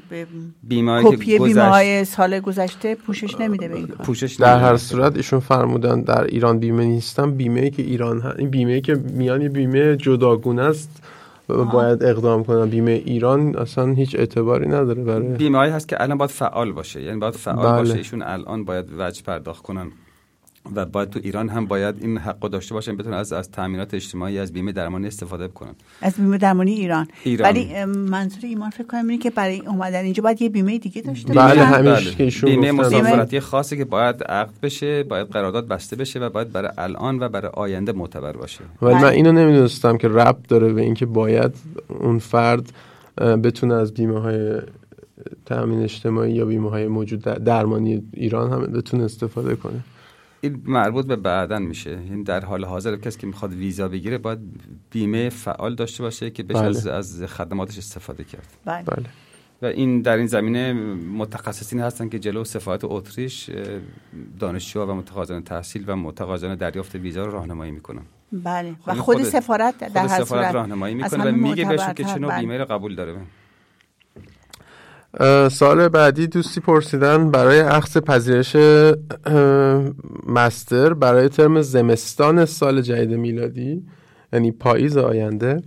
بیمه کپی بیمه های سال گذشته پوشش نمیده به این کار پوشش در نمیده. هر صورت ایشون فرمودن در ایران بیمه نیستم بیمه ای که ایران. این بیمه ای که میان یه بیمه جداگونه است باید اقدام کنن بیمه ایران اصلا هیچ اعتباری نداره برای بیمه هایی هست که الان باید فعال باشه یعنی باید فعال بله. باشه ایشون الان باید وجه پرداخت کنن و باید تو ایران هم باید این حق داشته باشن بتونن از از تامینات اجتماعی از بیمه درمانی استفاده بکنن از بیمه درمانی ایران, ایران. ولی منظور ایمان فکر کنم اینه که برای اومدن اینجا باید یه بیمه دیگه داشته بله، باشن. که ایشون بیمه. مسافرتی خاصی که باید عقد بشه باید قرارداد بسته بشه و باید برای الان و برای آینده معتبر باشه ولی من بله. اینو نمی‌دونستم که ربط داره به اینکه باید اون فرد بتونه از بیمه های تأمین اجتماعی یا بیمه های موجود در درمانی ایران هم بتونه استفاده کنه این مربوط به بعدن میشه. این در حال حاضر کسی که می‌خواد ویزا بگیره باید بیمه فعال داشته باشه که بشه بله. از, از خدماتش استفاده کرد. بله. بله. و این در این زمینه متخصصین هستن که جلو سفارت اتریش اه، دانشجوها و متقاضیان تحصیل و متقاضیان دریافت ویزا رو راهنمایی می‌کنن. بله. و خود- خود, سفارت در خود هر سفارت صورت راهنمایی می‌کنه و میگه بهشون که چه نوع بله. بیمه رو قبول داره. سال بعدی دوستی پرسیدن برای اخذ پذیرش مستر برای ترم زمستان سال جدید میلادی یعنی پاییز آینده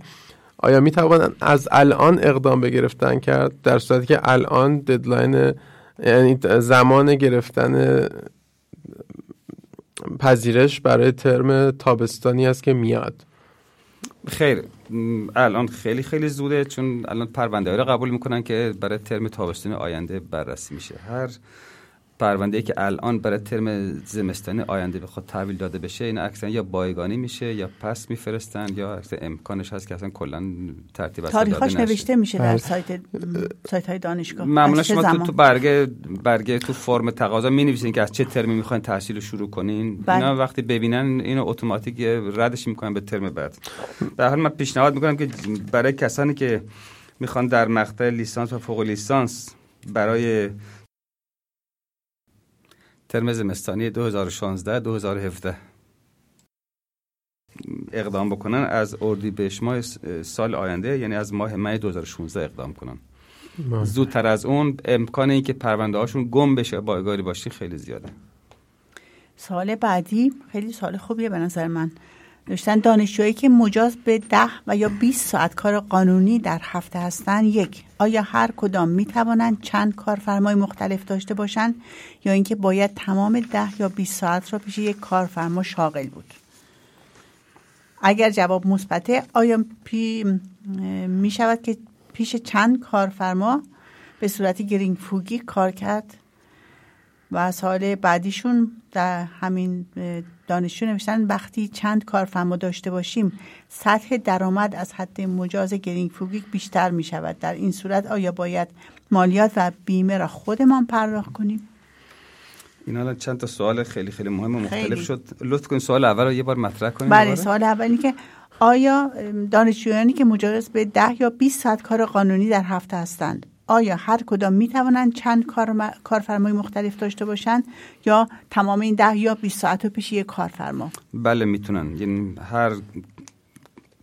آیا می توانند از الان اقدام به گرفتن کرد؟ در صورتی که الان ددلاین یعنی زمان گرفتن پذیرش برای ترم تابستانی است که میاد. خیر. الان خیلی خیلی زوده چون الان پرونده رو قبول می‌کنن که برای ترم تابستان آینده بررسی میشه. هر پرونده که الان برای ترم زمستان آینده بخواد تحویل داده بشه این اکثرا یا بایگانی میشه یا پس میفرستن یا اکثر امکانش هست که اصلا کلا ترتیب نشه. نوشته میشه در بله. سایت سایت های دانشگاه معمولا شما تو؟ تو برگه برگه تو فرم تقاضا می نویسین که از چه ترمی می‌خواین تحصیل رو شروع کنین بله. اینا وقتی ببینن اینو اتوماتیک ردش می‌کنن به ترم بعد در حال من پیشنهاد می‌کنم که برای کسانی که می‌خوان در مقطع لیسانس و فوق لیسانس برای ترم زمستانی 2016 2017 اقدام بکنن از اردیبهشت ماه سال آینده یعنی از ماه می 2016 اقدام کنن. زودتر از اون امکان این که پرونده هاشون گم بشه بایگاری باشی خیلی زیاده. سال بعدی خیلی سال خوبیه به نظر من. داشتن دانشجوهایی که مجاز به ده و یا 20 ساعت کار قانونی در هفته هستند یک آیا هر کدام می توانند چند کارفرمای مختلف داشته باشند یا اینکه باید تمام ده یا 20 ساعت را پیش یک کارفرما شاغل بود؟ اگر جواب مثبته آیا پی می شود که پیش چند کارفرما به صورت geringfügig کار کرد؟ و سوال بعدیشون در همین دانشجو نوشتن وقتی چند کارفرما داشته باشیم سطح درآمد از حد مجاز geringfügig بیشتر می شود در این صورت آیا باید مالیات و بیمه را خودمان پرداخت کنیم این الان چند تا سوال خیلی خیلی مهم و مختلف خیلی. شد لطف کن سوال اول رو یه بار مطرح کنیم بله. سوال اولی که آیا دانشجویانی که مجاز به ده یا 20 ساعت کار قانونی در هفته هستند آیا هر کدام می توانند چند کار کارفرمای مختلف داشته باشند یا تمام این ده یا 20 ساعت رو پیش یک کارفرما؟ بله می‌تونن. یعنی هر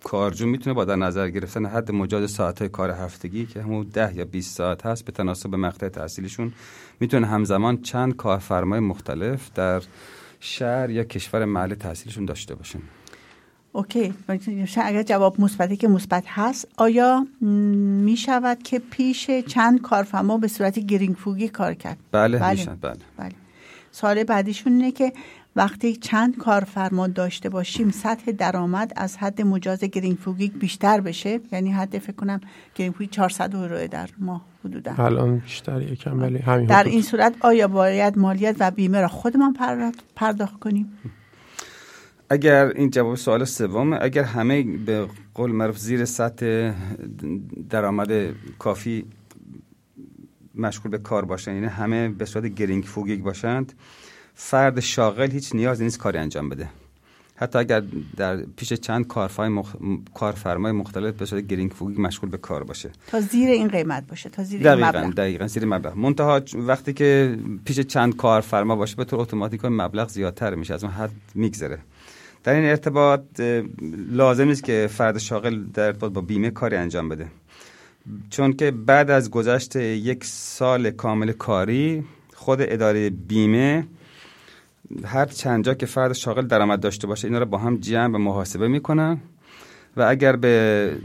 کارجو می‌تونه با در نظر گرفتن حد مجاز ساعت کار هفتگی که همون ده یا 20 ساعت هست به تناسب مقطع تحصیلشون می‌تونه همزمان چند کارفرمای مختلف در شهر یا کشور محل تحصیلشون داشته باشن. okay. اگر جواب مثبتی که مثبت هست آیا می شود که پیش چند کارفرما به صورت geringfügig کار کرد؟ بله, بله. میشن. بله. بله. سوال بعدیشون اینه که وقتی چند کارفرما داشته باشیم سطح درآمد از حد مجاز geringfügig بیشتر بشه؟ یعنی حد فکر کنم geringfügig 400 یورو در ماه حدودا. الان بیشتر یکم ولی همین در حدود. این صورت آیا باید مالیات و بیمه را خودمان پرداخت کنیم؟ اگر این جواب سوال سوم اگر همه به قول معروف زیر سطح درآمد کافی مشغول به کار باشن یعنی همه به صورت geringfügig باشند فرد شاغل هیچ نیازی نیست کاری انجام بده. حتی اگر در پیش چند کارفرمای, مخ... کارفرمای مختلف به صورت گرینگ فوگی مشغول به کار باشه. تا زیر این قیمت باشه تا زیر این دقیقا مبلغ. دقیقا زیر مبلغ. منتها وقتی که پیش چند کارفرما باشه به طور اتوماتیک مبلغ زیادتر میشه از اون حد میگذره. در این ارتباط لازم نیست که فرد شاغل در ارتباط با بیمه کاری انجام بده. چون که بعد از گذشت یک سال کامل کاری خود اداره بیمه هر چند که فرد شاغل درآمد داشته باشه اینا رو با هم جمع و محاسبه می‌کنن و اگر به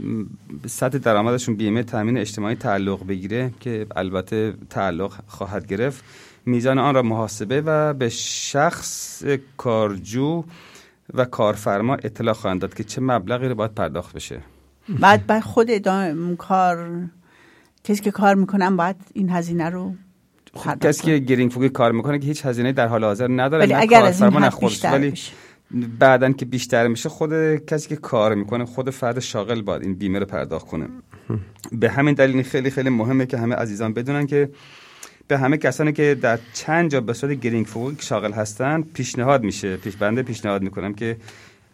سطح درآمدشون بیمه تامین اجتماعی تعلق بگیره که البته تعلق خواهد گرفت میزان آن را محاسبه و به شخص کارجو و کارفرما اطلاع خواهند داد که چه مبلغی رو باید پرداخت بشه. بعد بعد خود ادامه کار کسی که کار می‌کنن باید این هزینه رو پرداخت کسی که گرینگ فوگی کار می‌کنه که هیچ هزینه در حال حاضر نداره ولی اگر از این حد. بیشتر ولی بعدن که بیشتر میشه خود کسی که کار می‌کنه خود فرد شاغل باید این بیمه رو پرداخت کنه. به همین دلیل این خیلی خیلی مهمه که همه عزیزان بدونن که به همه کسانی که در چند جا به صورت گرینگ فوق شاغل هستن پیشنهاد میشه. پیش بنده پیشنهاد می‌کنم که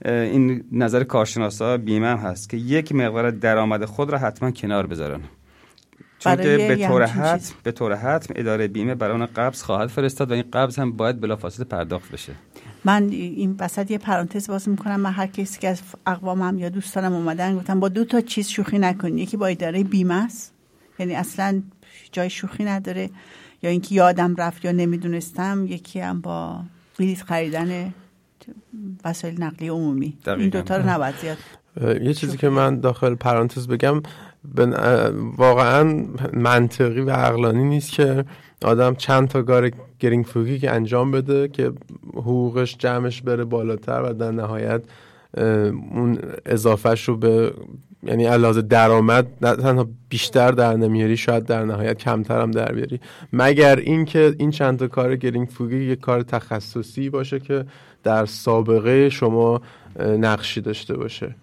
این نظر کارشناسا بیمه هم هست که یک مقدار درآمد خود را حتما کنار بذارن. چون که به طور حتم. به طور حتم اداره بیمه برای اون قبض خواهد فرستاد و این قبض هم باید بلافاصله پرداخت بشه. من این وسط یه پرانتز باز می‌کنم. من هر کسی که از اقوامم یا دوستانم اومدن گفتم با دو تا چیز شوخی نکنی یکی با اداره بیمه است. یعنی اصلا جای شوخی نداره. یا اینکه یادم رفت یا نمی‌دونستم یکی هم با بلیط خریدن وسایل نقلیه عمومی این دقیقاً. دوتا رو نباید زیاد یه چیزی که من داخل پرانتز بگم اه، واقعا منطقی و عقلانی نیست که آدم چند تا کار گرینگ فوگی که انجام بده که حقوقش جمعش بره بالاتر و در نهایت اون اضافهش رو به یعنی علاوه درآمد نه تنها بیشتر در نمیاری شاید در نهایت کمتر هم در بیاری. مگر اینکه این چند تا کار گرینگ فوگی یک کار تخصصی باشه که در سابقه شما نقشی داشته باشه؟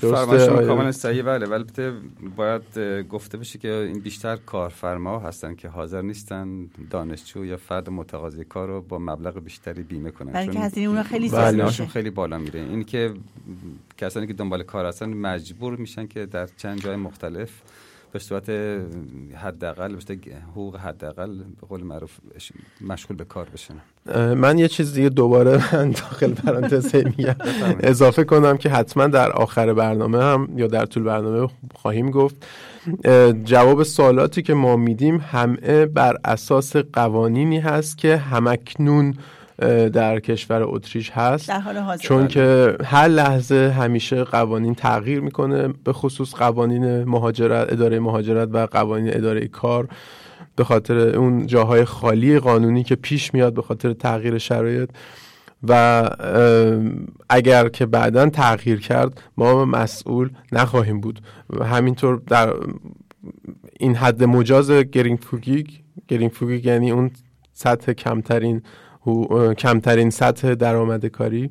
شما آیا- کاملا صحیح بله ولی البته باید گفته بشه که این بیشتر کارفرما هستن که حاضر نیستن دانشجو یا فرد متقاضی کار رو با مبلغ بیشتری بیمه کنن. برای اینکه چون هزینه اون خیلی بله. زیاد خیلی بالا میره. این که کسانی که دنبال کار هستن مجبور میشن که در چند جای مختلف به صورت حداقل حقوق حداقل به قول معروف مشغول به کار بشن من یه چیز دیگه دوباره [laughs] من داخل پرانتز میگم. اضافه کنم که حتما در آخر برنامه هم یا در طول برنامه خواهیم گفت. جواب سوالاتی که ما میدیم همه بر اساس قوانینی هست که همکنون در کشور اتریش هست. در حال حاضر. چون که هر لحظه همیشه قوانین تغییر می‌کنه به خصوص قوانین مهاجرت اداره مهاجرت و قوانین اداره کار به خاطر اون جاهای خالی قانونی که پیش میاد به خاطر تغییر شرایط. و اگر که بعدا تغییر کرد ما مسئول نخواهیم بود. و همینطور در این حد مجاز geringfügig geringfügig یعنی اون سطح کمترین کمترین سطح درآمد کاری.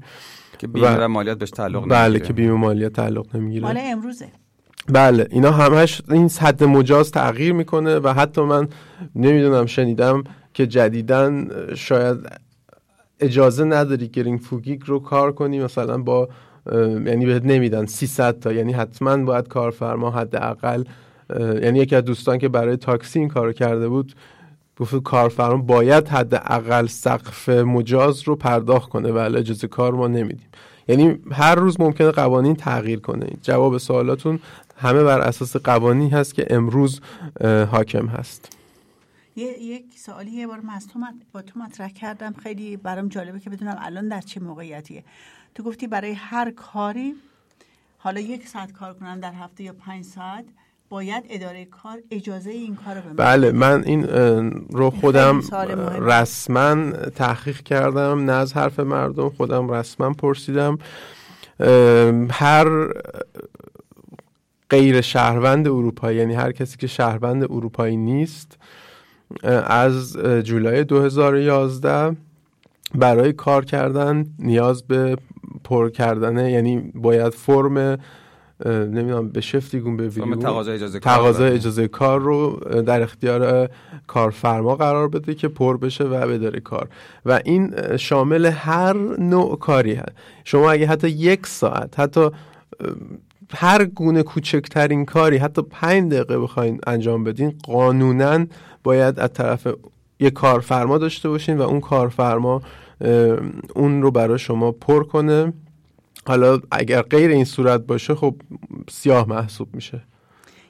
که بیمه و- مالیات بهش تعلق بله نمی‌گیره. که بیمه مالیات تعلق نمی‌گیره. مال امروزه. بله اینا همش این حد مجاز تغییر می‌کنه و حتی من نمی‌دونم شنیدم که جدیدن شاید اجازه نداری گرینگ فوگیگ رو کار کنی مثلا با یعنی بهت نمیدن 300 تا یعنی حتما باید کارفرما حداقل یعنی یکی از دوستان که برای تاکسی این کارو کرده بود گفت کارفرما باید حداقل سقف مجاز رو پرداخت کنه. ولی اجازه کار ما نمیدیم. یعنی هر روز ممکنه قوانین تغییر کنه. جواب سوالاتون همه بر اساس قوانین هست که امروز حاکم هست. یک سوالی یه بار من از تو با تو مطرح کردم. خیلی برام جالبه که بدونم الان در چه موقعیتیه. تو گفتی برای هر کاری حالا یک ساعت کار کنن در هفته یا پنج ساعت باید اداره کار اجازه این کار رو به من بله من این رو خودم. رسما تحقیق کردم نه از حرف مردم خودم رسما پرسیدم هر غیر شهروند اروپایی یعنی هر کسی که شهروند اروپایی نیست از جولای 2011 برای کار کردن نیاز به پر کردن یعنی باید فرم نمی‌دونم به شفتیگون به فرم ویلیون تقاضای اجازه بله. اجازه کار رو در اختیار کارفرما قرار بده که پر بشه و بداره کار. و این شامل هر نوع کاری هست. شما اگه حتی یک ساعت حتی هر گونه کوچکترین کاری حتی پنج دقیقه بخواین انجام بدین قانونا باید از طرف یک کارفرما داشته باشین و اون کارفرما اون رو برای شما پر کنه. حالا اگر غیر این صورت باشه خب سیاه محسوب میشه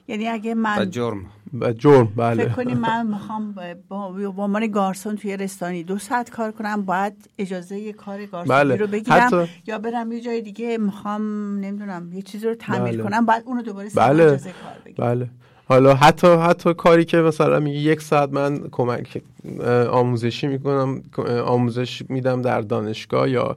یعنی اگه و من جرم و جرم بله فکر کنیم من می‌خوام با به عنوان گارسون توی رستورانی دو ساعت کار کنم باید اجازه یه کار گارسونی بله. رو بگیرم حتی- یا برم یه جای دیگه می‌خوام نمی‌دونم یه چیزی رو تعمیر بله. کنم بعد اونو دوباره سر بله. اجازه کار بگیرم بله حالا حتی حتی کاری که مثلا میگه یک ساعت من کمک آموزشی می‌کنم آموزش میدم در دانشگاه یا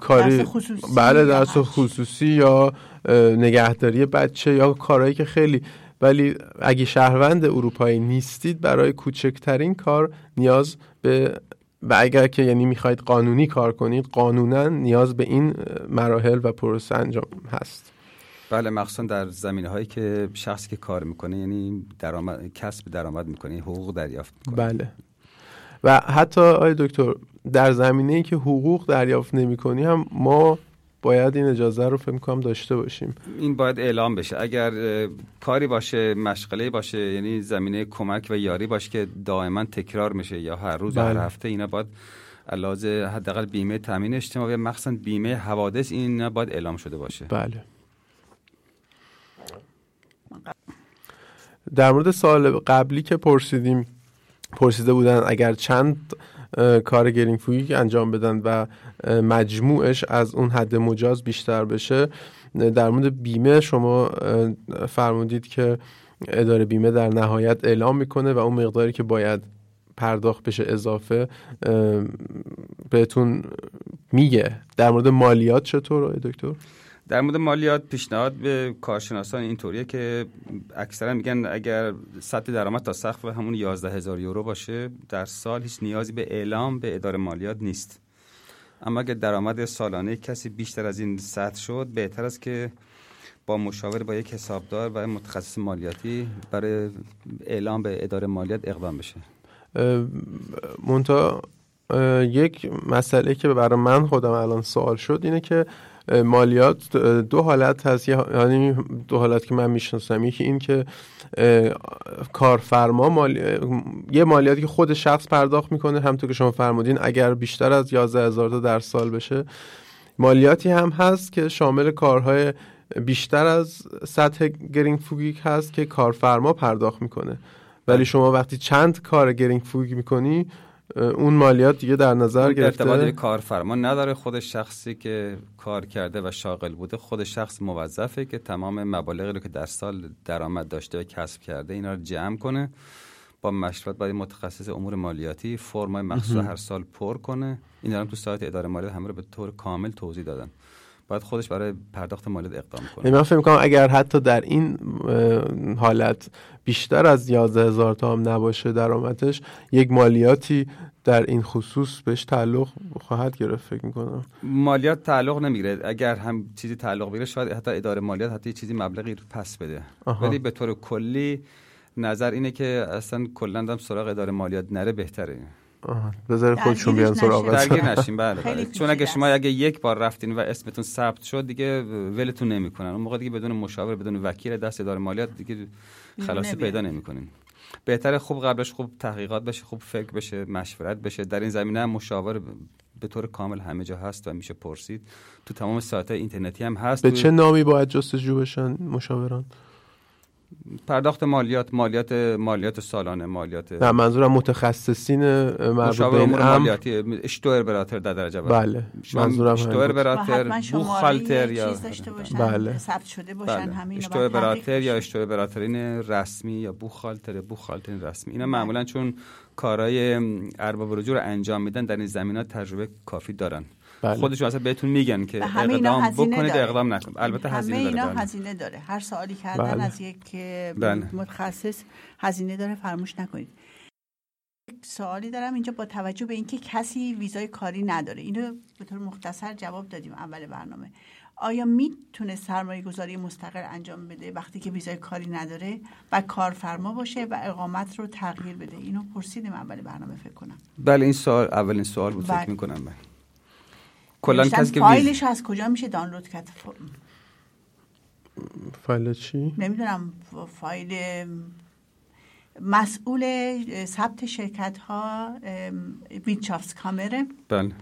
کاری درس خصوصی بله یا درس. خصوصی یا اه، نگهداری بچه یا کارهایی که خیلی ولی اگه شهروند اروپایی نیستید برای کوچکترین کار نیاز به و اگر که یعنی می‌خواید قانونی کار کنید قانونا نیاز به این مراحل و پروسه انجام هست. بله مخصوصا در زمینه هایی که شخصی که کار می‌کنه یعنی درآمد کسب درآمد می‌کنه یعنی حقوق دریافت می‌کنه. بله. و حتی آقای دکتر در زمینه ای که حقوق دریافت نمی کنی هم ما باید این اجازه رو فکر کنم داشته باشیم. این باید اعلام بشه. اگر کاری باشه مشغله باشه یعنی زمینه کمک و یاری باشه که دائما تکرار میشه یا هر روز یا بله. هر هفته اینا باید علاوه حداقل بیمه تامین اجتماعی مخصوصا بیمه حوادث این باید اعلام شده باشه. بله. در مورد سال قبلی که پرسیدیم پرسیده بودن اگر چند کار گرین فویک انجام بدن و مجموعش از اون حد مجاز بیشتر بشه در مورد بیمه شما فرمودید که اداره بیمه در نهایت اعلام می‌کنه و اون مقداری که باید پرداخت بشه اضافه بهتون میگه. در مورد مالیات چطور دکتر؟ در مورد مالیات پیشنهاد به کارشناسان اینطوریه که اکثرا میگن اگر سطح درآمد تا سقف همون 11 هزار یورو باشه در سال هیچ نیازی به اعلام به اداره مالیات نیست. اما اگر درآمد سالانه کسی بیشتر از این سطح شد بهتر است که با مشاور با یک حسابدار و متخصص مالیاتی برای اعلام به اداره مالیات اقدام بشه. مونتا یک مسئله که برای من خودم الان سوال شد اینه که مالیات دو حالت هست. یعنی دو حالت که من می‌شناسم. یکی این که کارفرما مالی... یه مالیاتی که خود شخص پرداخت می‌کنه همونطور که شما فرمودین اگر بیشتر از 11 هزار تا در سال بشه. مالیاتی هم هست که شامل کارهای بیشتر از سطح گرینگ فوگیک هست که کارفرما پرداخت می‌کنه. ولی شما وقتی چند کار گرینگ فوگی می‌کنی اون مالیات دیگه در نظر گرفته؟ کارفرما نداره. خود شخصی که کار کرده و شاغل بوده خود شخص موظفه که تمام مبالغی رو که در سال درآمد داشته و کسب کرده اینا رو جمع کنه با مشورت با یه متخصص امور مالیاتی فرمای مخصوص هر سال پر کنه. اینا رو تو سایت اداره مالیات همه رو به طور کامل توضیح دادن. باید خودش برای پرداخت مالیات اقدام کنه. یعنی من فکر می‌کنم اگر حتی در این حالت بیشتر از 11 هزار تا هم نباشه درآمدش یک مالیاتی در این خصوص بهش تعلق خواهد گرفت فکر می‌کنم. مالیات تعلق نمی‌گیره. اگر هم چیزی تعلق بگیره شاید حتی اداره مالیات حتی یه چیزی مبلغی رو پس بده. آها. ولی به طور کلی نظر اینه که اصلا کلا سراغ اداره مالیات نره بهتره. بذار خودشون بیان سراغ. درگیر [laughs] نشین بله, خیلی بله. چون اگه شما. اگه یک بار رفتین و اسمتون ثبت شد دیگه ولتون نمی‌کنن اون موقع دیگه بدون مشاور بدون وکیل دست اداره مالیات دیگه خلاصی. پیدا نمی‌کنین بهتره خوب قبلش خوب تحقیقات بشه خوب فکر بشه مشورت بشه در این زمینه هم مشاور به طور کامل همه جا هست و میشه پرسید تو تمام سایت اینترنتی هم هست به چه نامی باید جستجو بشن مشاوران پرداخت مالیات مالیات مالیات سالانه مالیات نه منظورم متخصصین مربوط به این مالیاتی اشتوهر براتر در درجه. بله منظورم. و براتر بوخالتر یا بله. ثبت شده باشن بله. همین اشتوه براتر یا اشتوه براترین رسمی یا بوخالتر بوخالترین رسمی اینا معمولا چون کارهای ارباب رجوع رو انجام میدن در این زمینات تجربه کافی دارن بله. خودشون اصلا بهتون میگن که اینا اقدام هزینه بکنید داره. اقدام نکنید البته همه هزینه اینا داره بله. هزینه داره هر سوالی کردن بله. از یک بله. متخصص هزینه داره فراموش نکنید یک سوالی دارم اینجا با توجه به اینکه کسی ویزای کاری نداره اینو به طور مختصر جواب دادیم اول برنامه آیا می‌تونه سرمایه گذاری مستقل انجام بده وقتی که ویزای کاری نداره و کارفرما باشه و اقامت رو تغییر بده اینو پرسیدیم اول برنامه فکر کنم بله این سوال اولین سوال بود بله. فکر می‌کنم من کلا کسی که فایلش از کجا میشه دانلود کرد فایل چی؟ نمی‌دونم فایل مسئول ثبت شرکت ها ویچافس کامره بله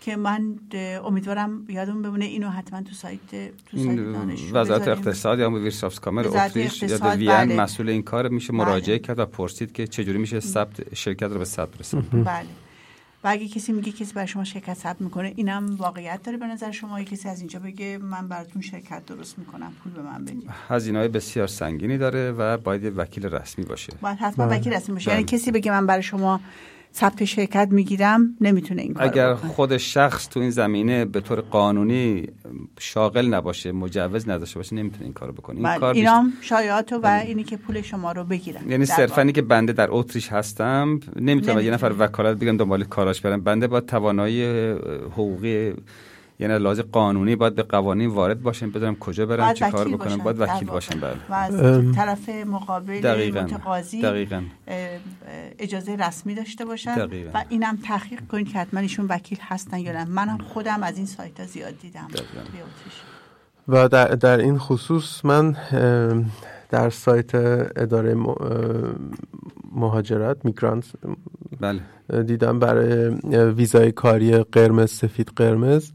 که من امیدوارم یادم بمونه اینو حتما تو سایت تو سایت دانشجو وزارت. اقتصاد یا ویرسافت کامر اتریش یا وین بله. مسئول این کار میشه مراجعه بله. کرد و پرسید که چجوری میشه ثبت شرکت رو به ثبت رسوند بله و اگه کسی میگه کسی برای شما شرکت ثبت می‌کنه اینم واقعیت داره. به نظر شما یا کسی از اینجا بگه من براتون شرکت درست می‌کنم. پول به من بدید. هزینه های بسیار سنگینی داره و باید وکیل رسمی باشه. باید حتما بله. وکیل رسمی باشه. بله. یعنی کسی بگه من برای شما ثبت شرکت می‌گیرم نمی‌تونه این کار اگر بکنه. خود شخص تو این زمینه به طور قانونی شاغل نباشه مجوز نداشته باشه نمی‌تونه این کارو بکنه این بله کار اینام شایعات و اینی که پول شما رو بگیرن یعنی صرفا. اینی که بنده در اتریش هستم نمی‌تونم. یه نفر وکالت بگیرم دنبال کاراش برم بنده با توانایی حقوقی یعنی لازم قانونی باید به قوانین وارد باشم بدونم کجا برم چه کار بکنم باشن، باید وکیل. باشم بله و از ام. طرف مقابل دقیقاً متقاضی دقیقاً اجازه رسمی داشته باشن دقیقاً. و اینم تحقیق کنید که حتما ایشون وکیل هستن یا نه منم خودم از این سایت ها زیاد دیدم. و در, در این خصوص من در سایت اداره مهاجرت میگرانت بله دیدم برای ویزای کاری قرمز سفید قرمز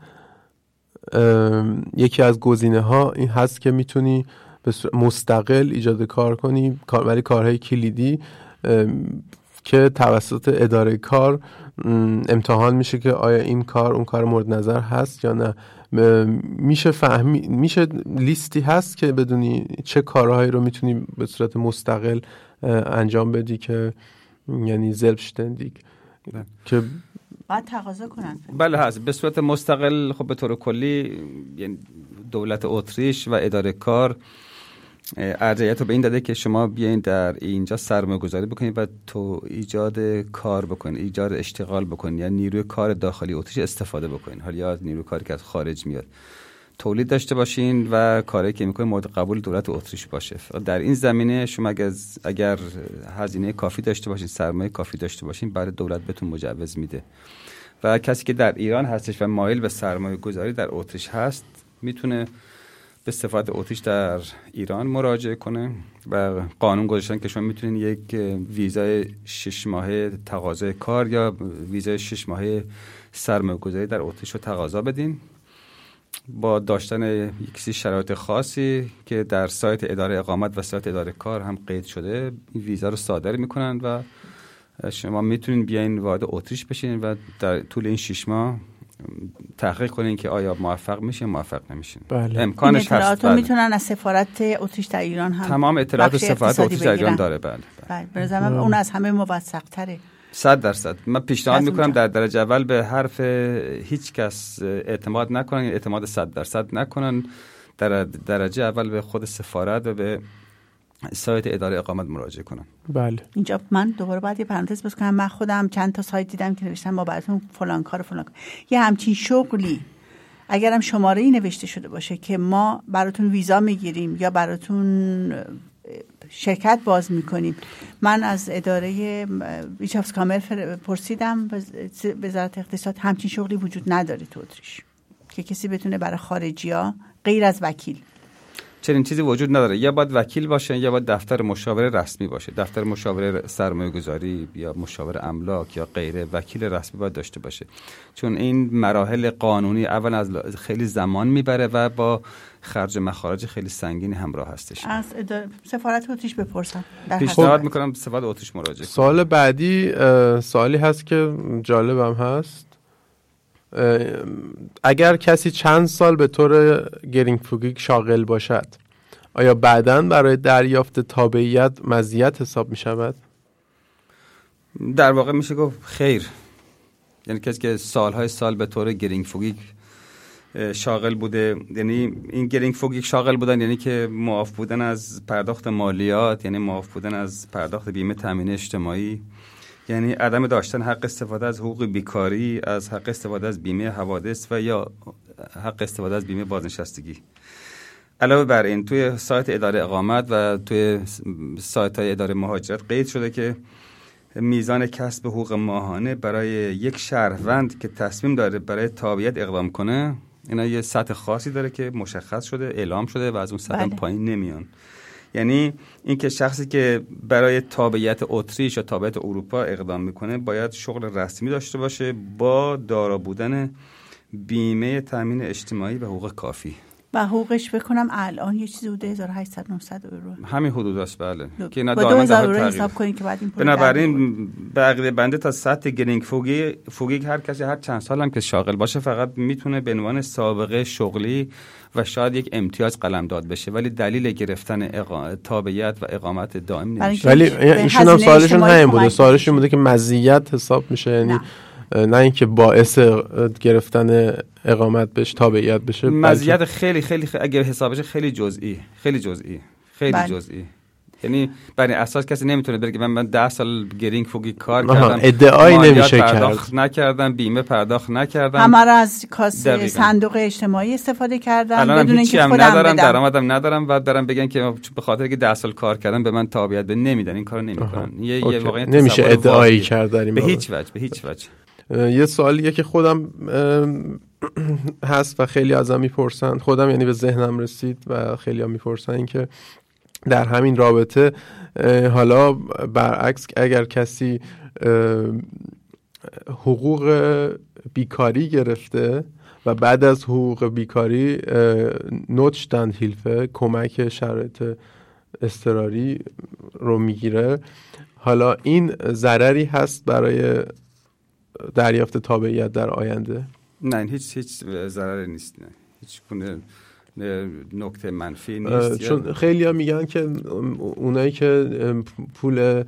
یکی از گزینه ها این هست که می‌تونی به صورت مستقل ایجاد کار کنی ولی کارهای کلیدی که توسط اداره کار امتحان میشه که آیا این کار اون کار مورد نظر هست یا نه میشه فهمی میشه لیستی هست که بدونی چه کارهایی رو می‌تونی به صورت مستقل انجام بدی که یعنی زلبشتندیگ بله. که باید تقاضا کنن بله هست. به صورت مستقل خب به طور کلی یعنی دولت اتریش و اداره کار ارجعیت رو به این داده که شما بیاین در اینجا سرمایه گذاری بکنید و تو ایجاد کار بکنید ایجاد اشتغال بکنید. یا نیروی کار داخلی اتریش استفاده بکنید. حالا یا نیروی کاری که از خارج میاد. تولید داشته باشین و کاری که می‌کنید مورد قبول دولت اتریش باشه. در این زمینه شما اگر, اگر هزینه کافی داشته باشین سرمایه کافی داشته باشین برای دولت بهتون مجوز میده. و کسی که در ایران هستش و مایل به سرمایه گذاری در اتریش هست می‌تونه به سفارت اتریش در ایران مراجعه کنه و قانون گذاشتن که شما می‌تونید یک ویزای شش ماهه تقاضای کار یا ویزای شش ماهه سرمایه گذاری در اتریش رو تقاضا بدین. با داشتن یک سری شرایط خاصی که در سایت اداره اقامت و سایت اداره کار هم قید شده این ویزا رو صادر می‌کنن و شما می‌تونین بیاین وارد اتریش بشین و در طول این شش ماه تحقیق کنین که آیا موفق میشه موفق نمیشین بله. این امکانش هست بله. می‌تونن از سفارت اتریش در ایران هم تمام اطلاعات سفارت اتریش در ایران. داره بله, بله. بله من اون از همه موثق تره صد درصد. من پیشنهاد می‌کنم. در درجه اول به حرف هیچ کس اعتماد نکنن اعتماد صد درصد نکنن. در درجه اول به خود سفارت و به سایت اداره اقامت مراجعه کنن. بله. اینجا من دوباره باید یه پرانتز باز کنم. من خودم چند تا سایت دیدم که نوشتن ما براتون فلان کار فلان کار. یه همچین شغلی اگرم شماره ای نوشته شده باشه که ما براتون ویزا می‌گیریم یا براتون شرکت باز می‌کنیم. من از اداره ویچافس کامر فر- پرسیدم وز- وزارت اقتصاد همچین شغلی وجود نداره تو اتریش که کسی بتونه برای خارجی ها غیر از وکیل چنین چیزی وجود نداره. یا باید وکیل باشه یا باید دفتر مشاوره رسمی باشه. دفتر مشاوره سرمایه گذاری یا مشاور املاک یا غیره وکیل رسمی باید داشته باشه. چون این مراحل قانونی اول از خیلی زمان می‌بره و با خرج مخارج خیلی سنگینی همراه هستش. از سفارت اتریش بپرسم. پیشنهاد. می‌کنم سفارت اتریش مراجعه. سوال بعدی اه، سوالی هست که جالبم هست. اگر کسی چند سال به طور geringfügig شاغل باشد آیا بعدا برای دریافت تابعیت مزیت حساب می شود؟ در واقع میشه گفت خیر یعنی کسی که سالهای سال به طور geringfügig شاغل بوده یعنی این گرینگ فوگیک شاغل بودن یعنی که معاف بودن از پرداخت مالیات یعنی معاف بودن از پرداخت بیمه تامین اجتماعی یعنی عدم داشتن حق استفاده از حقوق بیکاری از حق استفاده از بیمه حوادث و یا حق استفاده از بیمه بازنشستگی علاوه بر این توی سایت اداره اقامت و توی سایت های اداره مهاجرت قید شده که میزان کسب حقوق ماهانه برای یک شهروند که تصمیم داره برای تابعیت اقدام کنه اینا یه سطح خاصی داره که مشخص شده اعلام شده و از اون سطح بله. پایین نمیان یعنی اینکه شخصی که برای تابعیت اتریش یا تابعیت اروپا اقدام می‌کنه باید شغل رسمی داشته باشه با دارا بودن بیمه تامین اجتماعی و حقوق کافی. و حقوقش بکنم الان یه چیزی حدود 1800 900 یورو. همین حدود است بله. که اینا دائما 2000 در. حساب کنید که بعد این پول بنابراین به عقیده بنده تا سطح گرینگ فوگی فوگی هر کسی هر چند سال هم که شاغل باشه فقط می‌تونه به عنوان سابقه شغلی و شاید یک امتیاز قلمداد بشه ولی دلیل گرفتن اقا... تابعیت و اقامت دائم نمیشه اینکه ولی ایشون هم سوالشون همین بوده کمک سوالش این میشه. بوده که مزیت حساب میشه یعنی نه. اینکه باعث گرفتن اقامت بشه تابعیت بشه مزیت خیلی خیلی خیلی اگه حسابش خیلی جزئی خیلی جزئی خیلی بله. جزئی یعنی بر این اساس کسی نمی‌تونه بگه من من 10 سال گرینگ فوگی کار آها، کردم ادعایی نمیشه پرداخت کرد. نکردم بیمه پرداخت نکردم همه رو از کاسه. صندوق اجتماعی استفاده الان بدون اینکه خودم ندارم درآمدم ندارم و دارم بگن که به خاطر که 10 سال کار کردم به من تابعیت به نمیدن این کارو نمی‌کنن یه, یه. واقعا نمیشه ادعایی. کرد در این به. هیچ وجه به هیچ وجه یه سوالیه که خودم [clears throat] هست و خیلی ازم می‌پرسن خودم یعنی به ذهنم رسید و خیلی هم می‌پرسن این که در همین رابطه حالا برعکس اگر کسی حقوق بیکاری گرفته و بعد از حقوق بیکاری نوتشتن هیلفه کمک شرایط اضطراری رو می‌گیره حالا این ضرری هست برای دریافت تابعیت در آینده؟ نه هیچ هیچ ضرری نیست نه. هیچ گونه نه، نکته منفی نیست چون خیلی ها میگن که اونایی که پول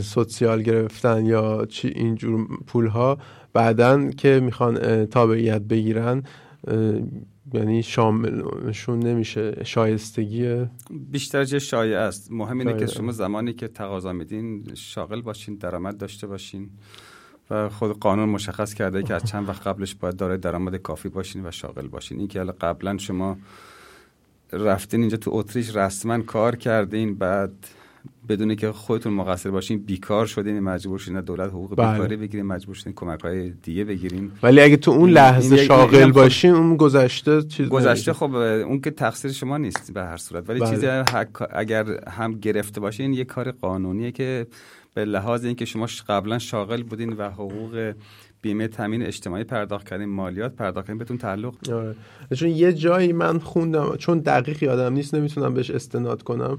سوسیال گرفتن یا چی اینجور پول ها بعدا که می‌خوان تابعیت بگیرن یعنی شاملشون نمیشه شایستگی بیشتر چه شایع است. مهم اینه که. شما زمانی که تقاضا میدین شاغل باشین درآمد داشته باشین. و خود قانون مشخص کرده که از چند وقت قبلش باید دارای درآمد کافی باشین و شاغل باشین این که حالا قبلا شما رفتین اینجا تو اتریش رسما کار کردین بعد بدون که خودتون مقصر باشین بیکار شدین مجبور شدین دولت حقوق بله. بیکاری بگیرین مجبور شدین کمک های دیگه بگیرین ولی اگه تو اون لحظه شاغل خب- باشین اون گذشته چیز گذشته. خب اون که تقصیر شما نیست به هر صورت ولی بله. چیزی اگر هم گرفته باشین یه کار قانونیه که به لحاظ اینکه شما قبلا شاغل بودین و حقوق بیمه تامین اجتماعی پرداخت کردین مالیات پرداخت کردین بهتون تعلق آره. چون یه جایی من خوندم چون دقیق یادم نیست نمی‌تونم بهش استناد کنم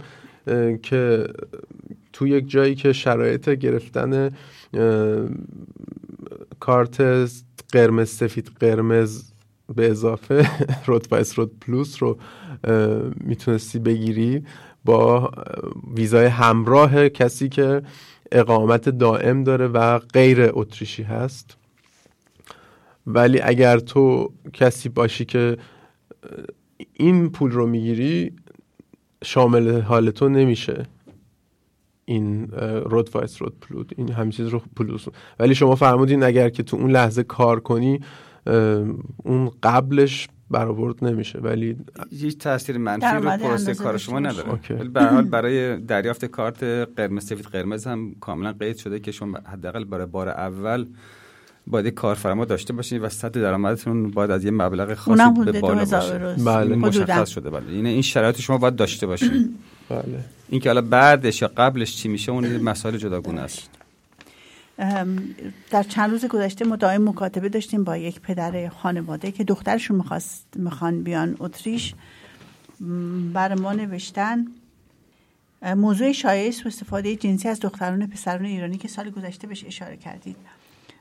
که تو یک جایی که شرایط گرفتن کارت قرمز سفید قرمز به اضافه [laughs] رتبه اسرود پلوس رو می‌تونستی بگیری با ویزای همراه کسی که اقامت دائم داره و غیر اتریشی هست. ولی اگر تو کسی باشی که این پول رو می‌گیری شامل حال تو نمیشه این رود وایس رود پلود این همین چیز رو پلوس ولی شما فرمودین اگر که تو اون لحظه کار کنی اون قبلش برآورد نمیشه ولی هیچ تاثیر منفی رو پروسه کار شما. نداره. ولی به هر حال برای دریافت کارت قرمز سفید قرمز هم کاملا قید شده که شما حداقل برای بار اول باید کارفرما داشته باشین و سطح درآمدتون باید از یه مبلغ خاصی به بالا 2000 باشه. بله. این. مشخص شده بله این این شرایط شما باید داشته باشین [clears throat] بله اینکه حالا بعدش یا قبلش چی میشه اون مسائل جداگونه است در چند روز گذشته مدائم مکاتبه داشتیم با یک پدر خانواده که دخترشون می‌خواست می‌خوان بیان اتریش. بر ما نوشتن. موضوع شایع سوء استفاده جنسی از دختران پسران ایرانی که سال گذشته بهش اشاره کردید.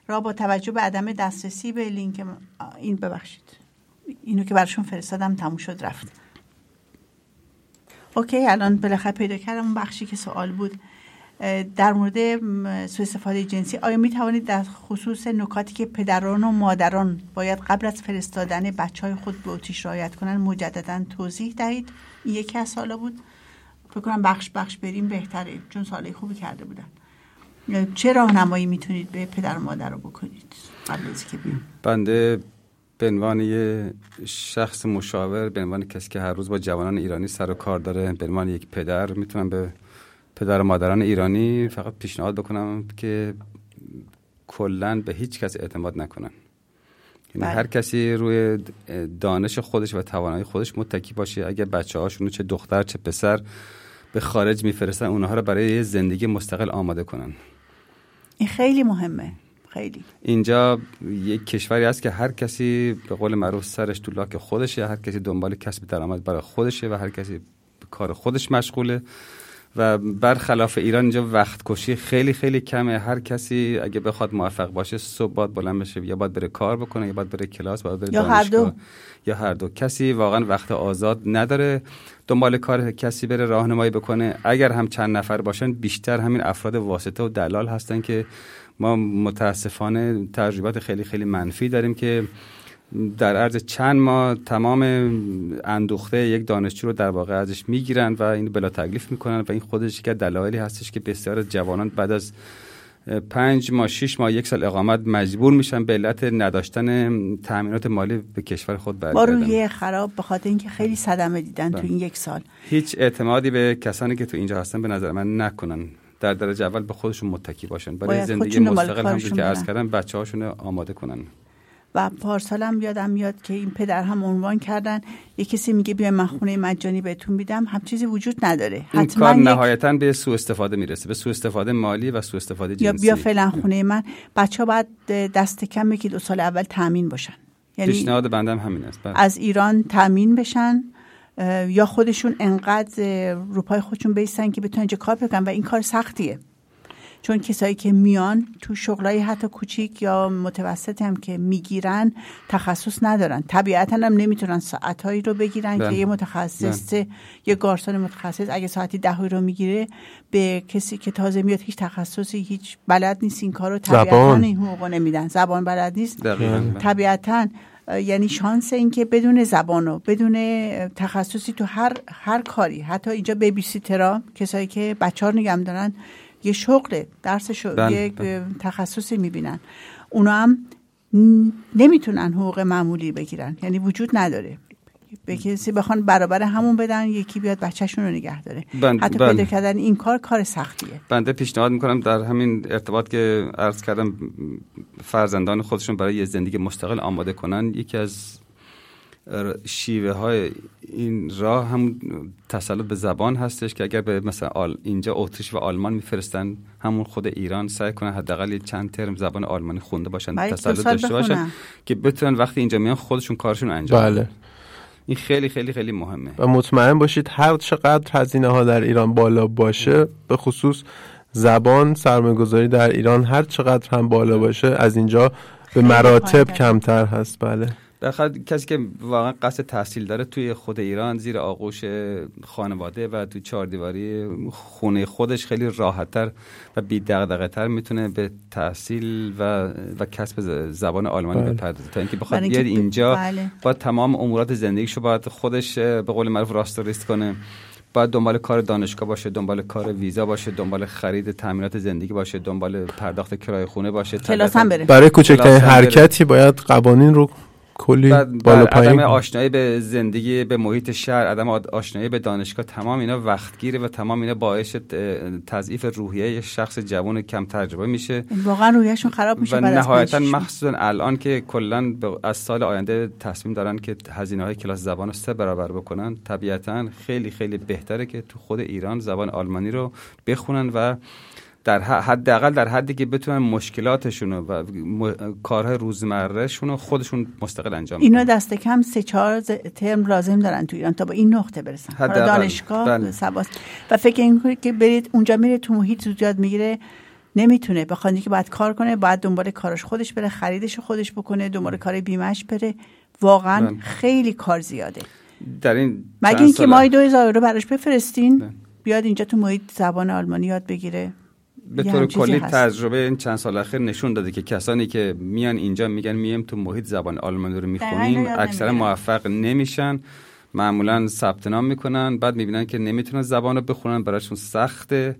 را با توجه به عدم دسترسی به لینک این ببخشید. اینو که برشون فرستادم تموم شد رفت. اوکی الان بالاخره پیدا کردم. بخشی که سوال بود. در مورد سوء استفاده جنسی آیا می توانید در خصوص نکاتی که پدران و مادران باید قبل از فرستادن بچه های خود به اتریش رعایت کنند مجددا توضیح دهید؟ این یکی از سوالا بود. بخش بخش بریم بهتره چون سوالای خوبی کرده بودن. چه راهنمایی می‌تونید به پدر و مادر رو بکنید؟ قبل از که بیان بنده به عنوان یه شخص مشاور به عنوان کسی که هر روز با جوانان ایرانی سر و کار داره به عنوان یک پدر می‌تونم به پدر و مادران ایرانی فقط پیشنهاد بکنم که کلا به هیچ کس اعتماد نکنن. یعنی بله. هر کسی روی دانش خودش و توانایی خودش متکی باشه. اگر بچه هاشون چه دختر چه پسر به خارج میفرستن اونها رو برای یه زندگی مستقل آماده کنن. این خیلی مهمه. خیلی. اینجا یک کشوری هست که هر کسی به قول معروف سرش تو لاک خودشه هر کسی دنبال کسب درآمد برای خودشه و هر کسی به کار خودش مشغوله. و برخلاف ایران اینجا وقت کشی خیلی خیلی کمه. هر کسی اگه بخواد موفق باشه صبح باید بلند بشه یا باید بره کار بکنه یا باید بره کلاس باید بره یا هر دو. یا هر دو. کسی واقعا وقت آزاد نداره. دنبال کار کسی بره راهنمایی بکنه. اگر هم چند نفر باشن بیشتر همین افراد واسطه و دلال هستن که ما متاسفانه تجربات خیلی خیلی منفی داریم که در عرض چند ماه تمام اندوخته یک دانشجو رو در واقع ازش می‌گیرن و این بلا تکلیف می‌کنن و این خودش که دلایلی هستش که بسیار از جوانان بعد از پنج ماه شش ماه یک سال اقامت مجبور میشن به علت نداشتن تامینات مالی به کشور خود با برگردن روحیه خراب به خاطر اینکه خیلی صدمه دیدن تو بله. این یک سال. هیچ اعتمادی به کسانی که تو اینجا هستن به نظر من نکنن. در درجه اول به خودشون متکی باشن. برای زندگی مستقل کارشون که عرض. کردم بچه هاشون آماده کنن. و پارسالم یادم میاد که این پدر هم عنوان کردن. یه کسی میگه بیا من خونه مجانی بهتون میدم. هم چیزی وجود نداره. این حتما کار نهایتا به سوء استفاده می‌رسه. به سوء استفاده مالی و سوء استفاده یا جنسی. بیا فعلا خونه من. بچه باید دست کم یکی دو سال اول تامین باشن. یعنی پیشنهاد بندم همین است. بله. از ایران تامین بشن یا خودشون انقدر اه، رو پای خودشون بیستن که بتونن اینجا کار بکنن و این کار سختیه. چون کسایی که میان تو شغلای حتی کوچیک یا متوسط هم که می‌گیرن تخصص ندارن طبیعتا هم نمی‌تونن ساعتهایی رو بگیرن بله. که یه متخصص یه گارسون متخصص اگه ساعتی دهی رو می‌گیره به کسی که تازه میاد هیچ تخصصی هیچ بلد نیست این کار رو طبیعتا. این حقوق نمیدن زبان بلد نیست بله. طبیعتا یعنی شانس این که بدون زبان و بدون تخصصی تو هر هر کاری حتی اینجا بیبی سیترا کسایی که بچه ها نگم دارن یه شغله درس شغل بله، یک بله. تخصصی می‌بینن. اونا هم نمی‌تونن حقوق معمولی بگیرن یعنی وجود نداره. به کسی بخوان برابر همون بدن یکی بیاد بچهشون رو نگه داره. بله، حتی بله. پیدا کردن این کار کار سختیه. بنده پیشنهاد می‌کنم در همین ارتباط که عرض کردم فرزندان خودشون برای یه زندگی مستقل آماده کنن. یکی از شیوه های این راه هم تسلط به زبان هستش که اگر به مثلا آل اینجا اتریش و آلمان میفرستن همون خود ایران سعی کنن حداقل چند ترم زبان آلمانی خونده باشن تسلط داشته باشن. که بتونن وقتی اینجا میان خودشون کارشون انجام بدن. بله این خیلی خیلی خیلی مهمه و مطمئن باشید هر چقدر هزینه ها در ایران بالا باشه به خصوص زبان سرمایه‌گذاری در ایران هر چقدر هم بالا باشه از اینجا به مراتب. کمتر هست بله بخاطر کسی که واقعا قصد تحصیل داره توی خود ایران زیر آغوش خانواده و تو چهار دیواری خونه خودش خیلی راحتتر و بی تر می‌تونه به تحصیل و, و کسب زبان آلمانی بله. بپردازه تا اینکه بخواد بیاد اینجا بله. با تمام امورات زندگیشو باید خودش به قول معروف راست و ریست کنه باید دنبال کار دانشگاه باشه دنبال کار ویزا باشه دنبال خرید تامینات زندگی باشه دنبال پرداخت کرایه خونه باشه کلاس هم بره برای کوچکترین. حرکتی باید قوانین رو کلی بعد بالا عدم. آشنایی به زندگی به محیط شهر عدم آشنایی به دانشگاه تمام اینا وقتگیره و تمام اینا باعث تضعیف روحیه یک شخص جوان کم تجربه میشه واقعا رویشون خراب میشه و بعد از نهایتا. مخصوصا الان که کلا از سال آینده تصمیم دارن که هزینه های کلاس زبان رو سه برابر بکنن طبیعتا خیلی خیلی بهتره که تو خود ایران زبان آلمانی رو بخونن و در حداقل در حدی که بتونن مشکلاتشون رو و م- کارهای روزمرهشون رو خودشون مستقل انجام اینا بدن. دست کم سه چهار ترم لازم دارن تو ایران تا به این نقطه برسن حالا. دانشگاه بله. سواس و فکر می‌کنید که برید اونجا میره تو محیط زود یاد می‌گیره نمی‌تونه بخواد که باید کار کنه باید دنبال کارش خودش بره خریدش رو خودش بکنه دنبال کار بیمش بره واقعا بله. خیلی کار زیاده در این مگه اینکه دو هزار یورو براش بفرستین بله. بیاد اینجا تو محیط زبان آلمانی یاد بگیره به طور کلی هست. تجربه این چند سال اخیر نشون داده که کسانی که میان اینجا میگن میم تو محیط زبان آلمانی رو می‌خونیم اکثرا. موفق نمیشن معمولا ثبت نام می‌کنن بعد می‌بینن که نمی‌تونن زبان رو بخونن براشون سخته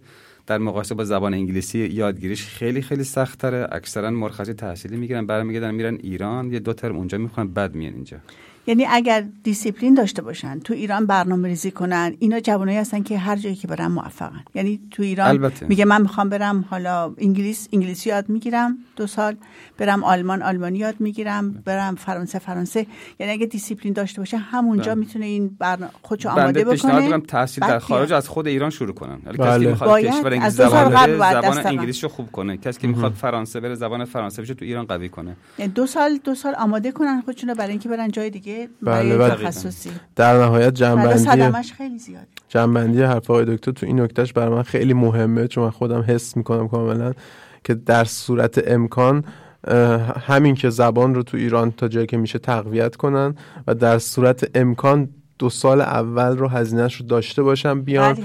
در مقایسه با زبان انگلیسی یادگیریش خیلی خیلی سخت تره اکثرا مرخصی تحصیلی می‌گیرن برمیگردن میرن ایران یه دو ترم اونجا می‌خوان بعد میان اینجا یعنی اگر دیسیپلین داشته باشن تو ایران برنامه ریزی کنن اینا جوانایی هستن که هر جایی که برن موفقن یعنی تو ایران البته. میگه من می‌خوام برم حالا انگلیس انگلیسی یاد می‌گیرم دو سال برم آلمان آلمانی یاد می‌گیرم برم فرانسه فرانسه یعنی اگه دیسیپلین داشته باشه همونجا می‌تونه این برنامه خودشو آماده بنده پیشنهاد بکنه می‌کنم تحصیل در خارج. از خود ایران شروع کسی بله. که می‌خواد باید کشور از دو سال زبان قبل باید زبان. انگلیسی رو خوب کنه کسی که می‌خواد فرانسه بره زبان فرانسه بشه تو ایران قوی کنه یعنی دو سال دو سال آماده کنن خودشونو برای اینکه برن جای دیگه بله، برای بله. تخصصی در نهایت جنبندی خیلی زیاده جنبندی حرف آقای دکتر تو این نکتهش برای من خیلی مهمه چون من خودم حس می‌کنم کاملا که در صورت امکان همین که زبان رو تو ایران تا جایی که میشه تقویت کنن و در صورت امکان دو سال اول رو هزینهش رو داشته باشن بیان بله.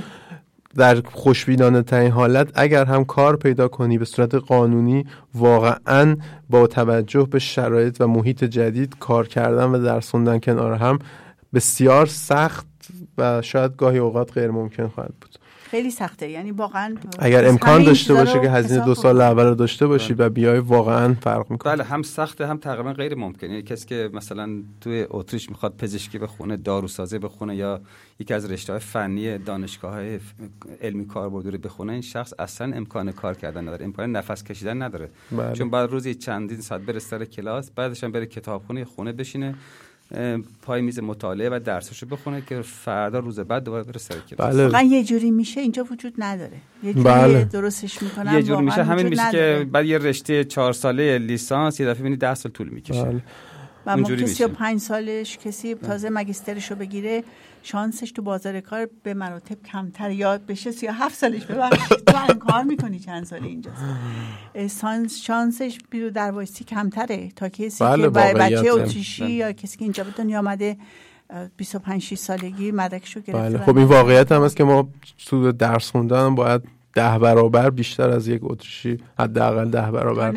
در خوشبینانه ترین حالت اگر هم کار پیدا کنی به صورت قانونی واقعا با توجه به شرایط و محیط جدید کار کردن و درس خوندن کنار هم بسیار سخت و شاید گاهی اوقات غیر ممکن خواهد بود. خیلی سخته. یعنی واقعا اگر امکان داشته باشه که هزینه دو سال. اول رو داشته باشی و بیای واقعا فرق می‌کنه. بله هم سخته هم تقریبا غیر ممکن یعنی کسی که مثلا توی اتریش می‌خواد پزشکی بخونه داروسازی بخونه یا یکی از رشته های فنی دانشگاه های علمی کاربردی رو بخونه این شخص اصلا امکان کار کردن نداره. امکان نفس کشیدن نداره. بله. چون بعد روزی چندین ساعت بره سر کلاس بعدش هم بره کتابخونه خونه بشینه. پای میز مطالعه و درسشو بخونه که فردا روز بعد دوباره بره سر کلاس بله واقعا یه جوری میشه اینجا وجود نداره یه جوری بله. درستش می‌کنن یه جور واقعاً میشه همین میشه نداره. که بعد یه رشته چهار ساله لیسانس یه دفعه ببینی ده سال طول می‌کشه بله. و ما کسی میشه. پنج سالش کسی تازه مگسترش رو بگیره شانسش تو بازار کار به مراتب کمتر یاد بشه سی هفت سالش ببخشید تو کار می‌کنی چند سال اینجاست. شانسش بیرو در وایسی کمتره. تا کسی بله، که. بچه اتریشی یا کسی که اینجا به دنیا آمده اه، 25 6 سالگی مدرکشو گرفته بله. خب این واقعیت هم هست که ما تو درس خوندن باید ده برابر بیشتر از یک اتریشی حداقل ده برابر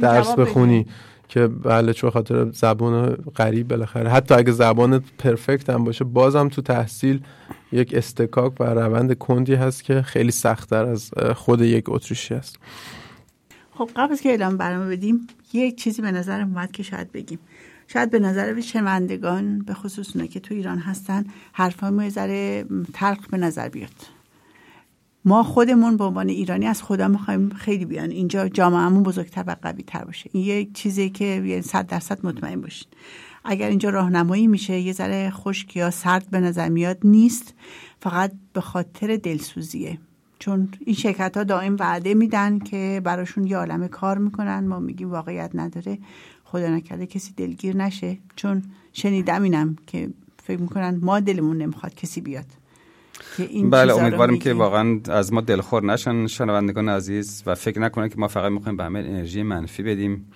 درس. بخونی. که بله چون خاطر زبان غریب بالاخره. حتی اگه زبان پرفکت هم باشه بازم تو تحصیل یک استکاک و روند کندی هست که خیلی سختتر از خود یک اتریشی است خب قبل از که اعلام برنامه بدیم یک چیزی به نظر اومد که شاید بگیم. شاید به نظر شنوندگان به خصوص که تو ایران هستن حرفای ما یه به نظر بیاد. ما خودمون به عنوان ایرانی از خدا می‌خوایم خیلی بیان. اینجا جامعهمون بزرگتر و قوی تر باشه. این یک چیزی که یه صد درصد مطمئن باشین. اگر اینجا راهنمایی میشه یه ذره خشک یا سرد به نظر میاد نیست. فقط به خاطر دلسوزیه. چون این شرکت ها دائم وعده میدن که براشون یه عالم کار می‌کنن. ما میگیم واقعیت نداره. خدا نکرده کسی دلگیر نشه. چون شنیدم اینم که فکر می‌کنن ما دلمون نمی‌خواد کسی بیاد. که این بله امیدواریم که. واقعا از ما دلخور نشن شنوندگان عزیز و فکر نکنن که ما فقط می‌خوایم به همه انرژی منفی بدیم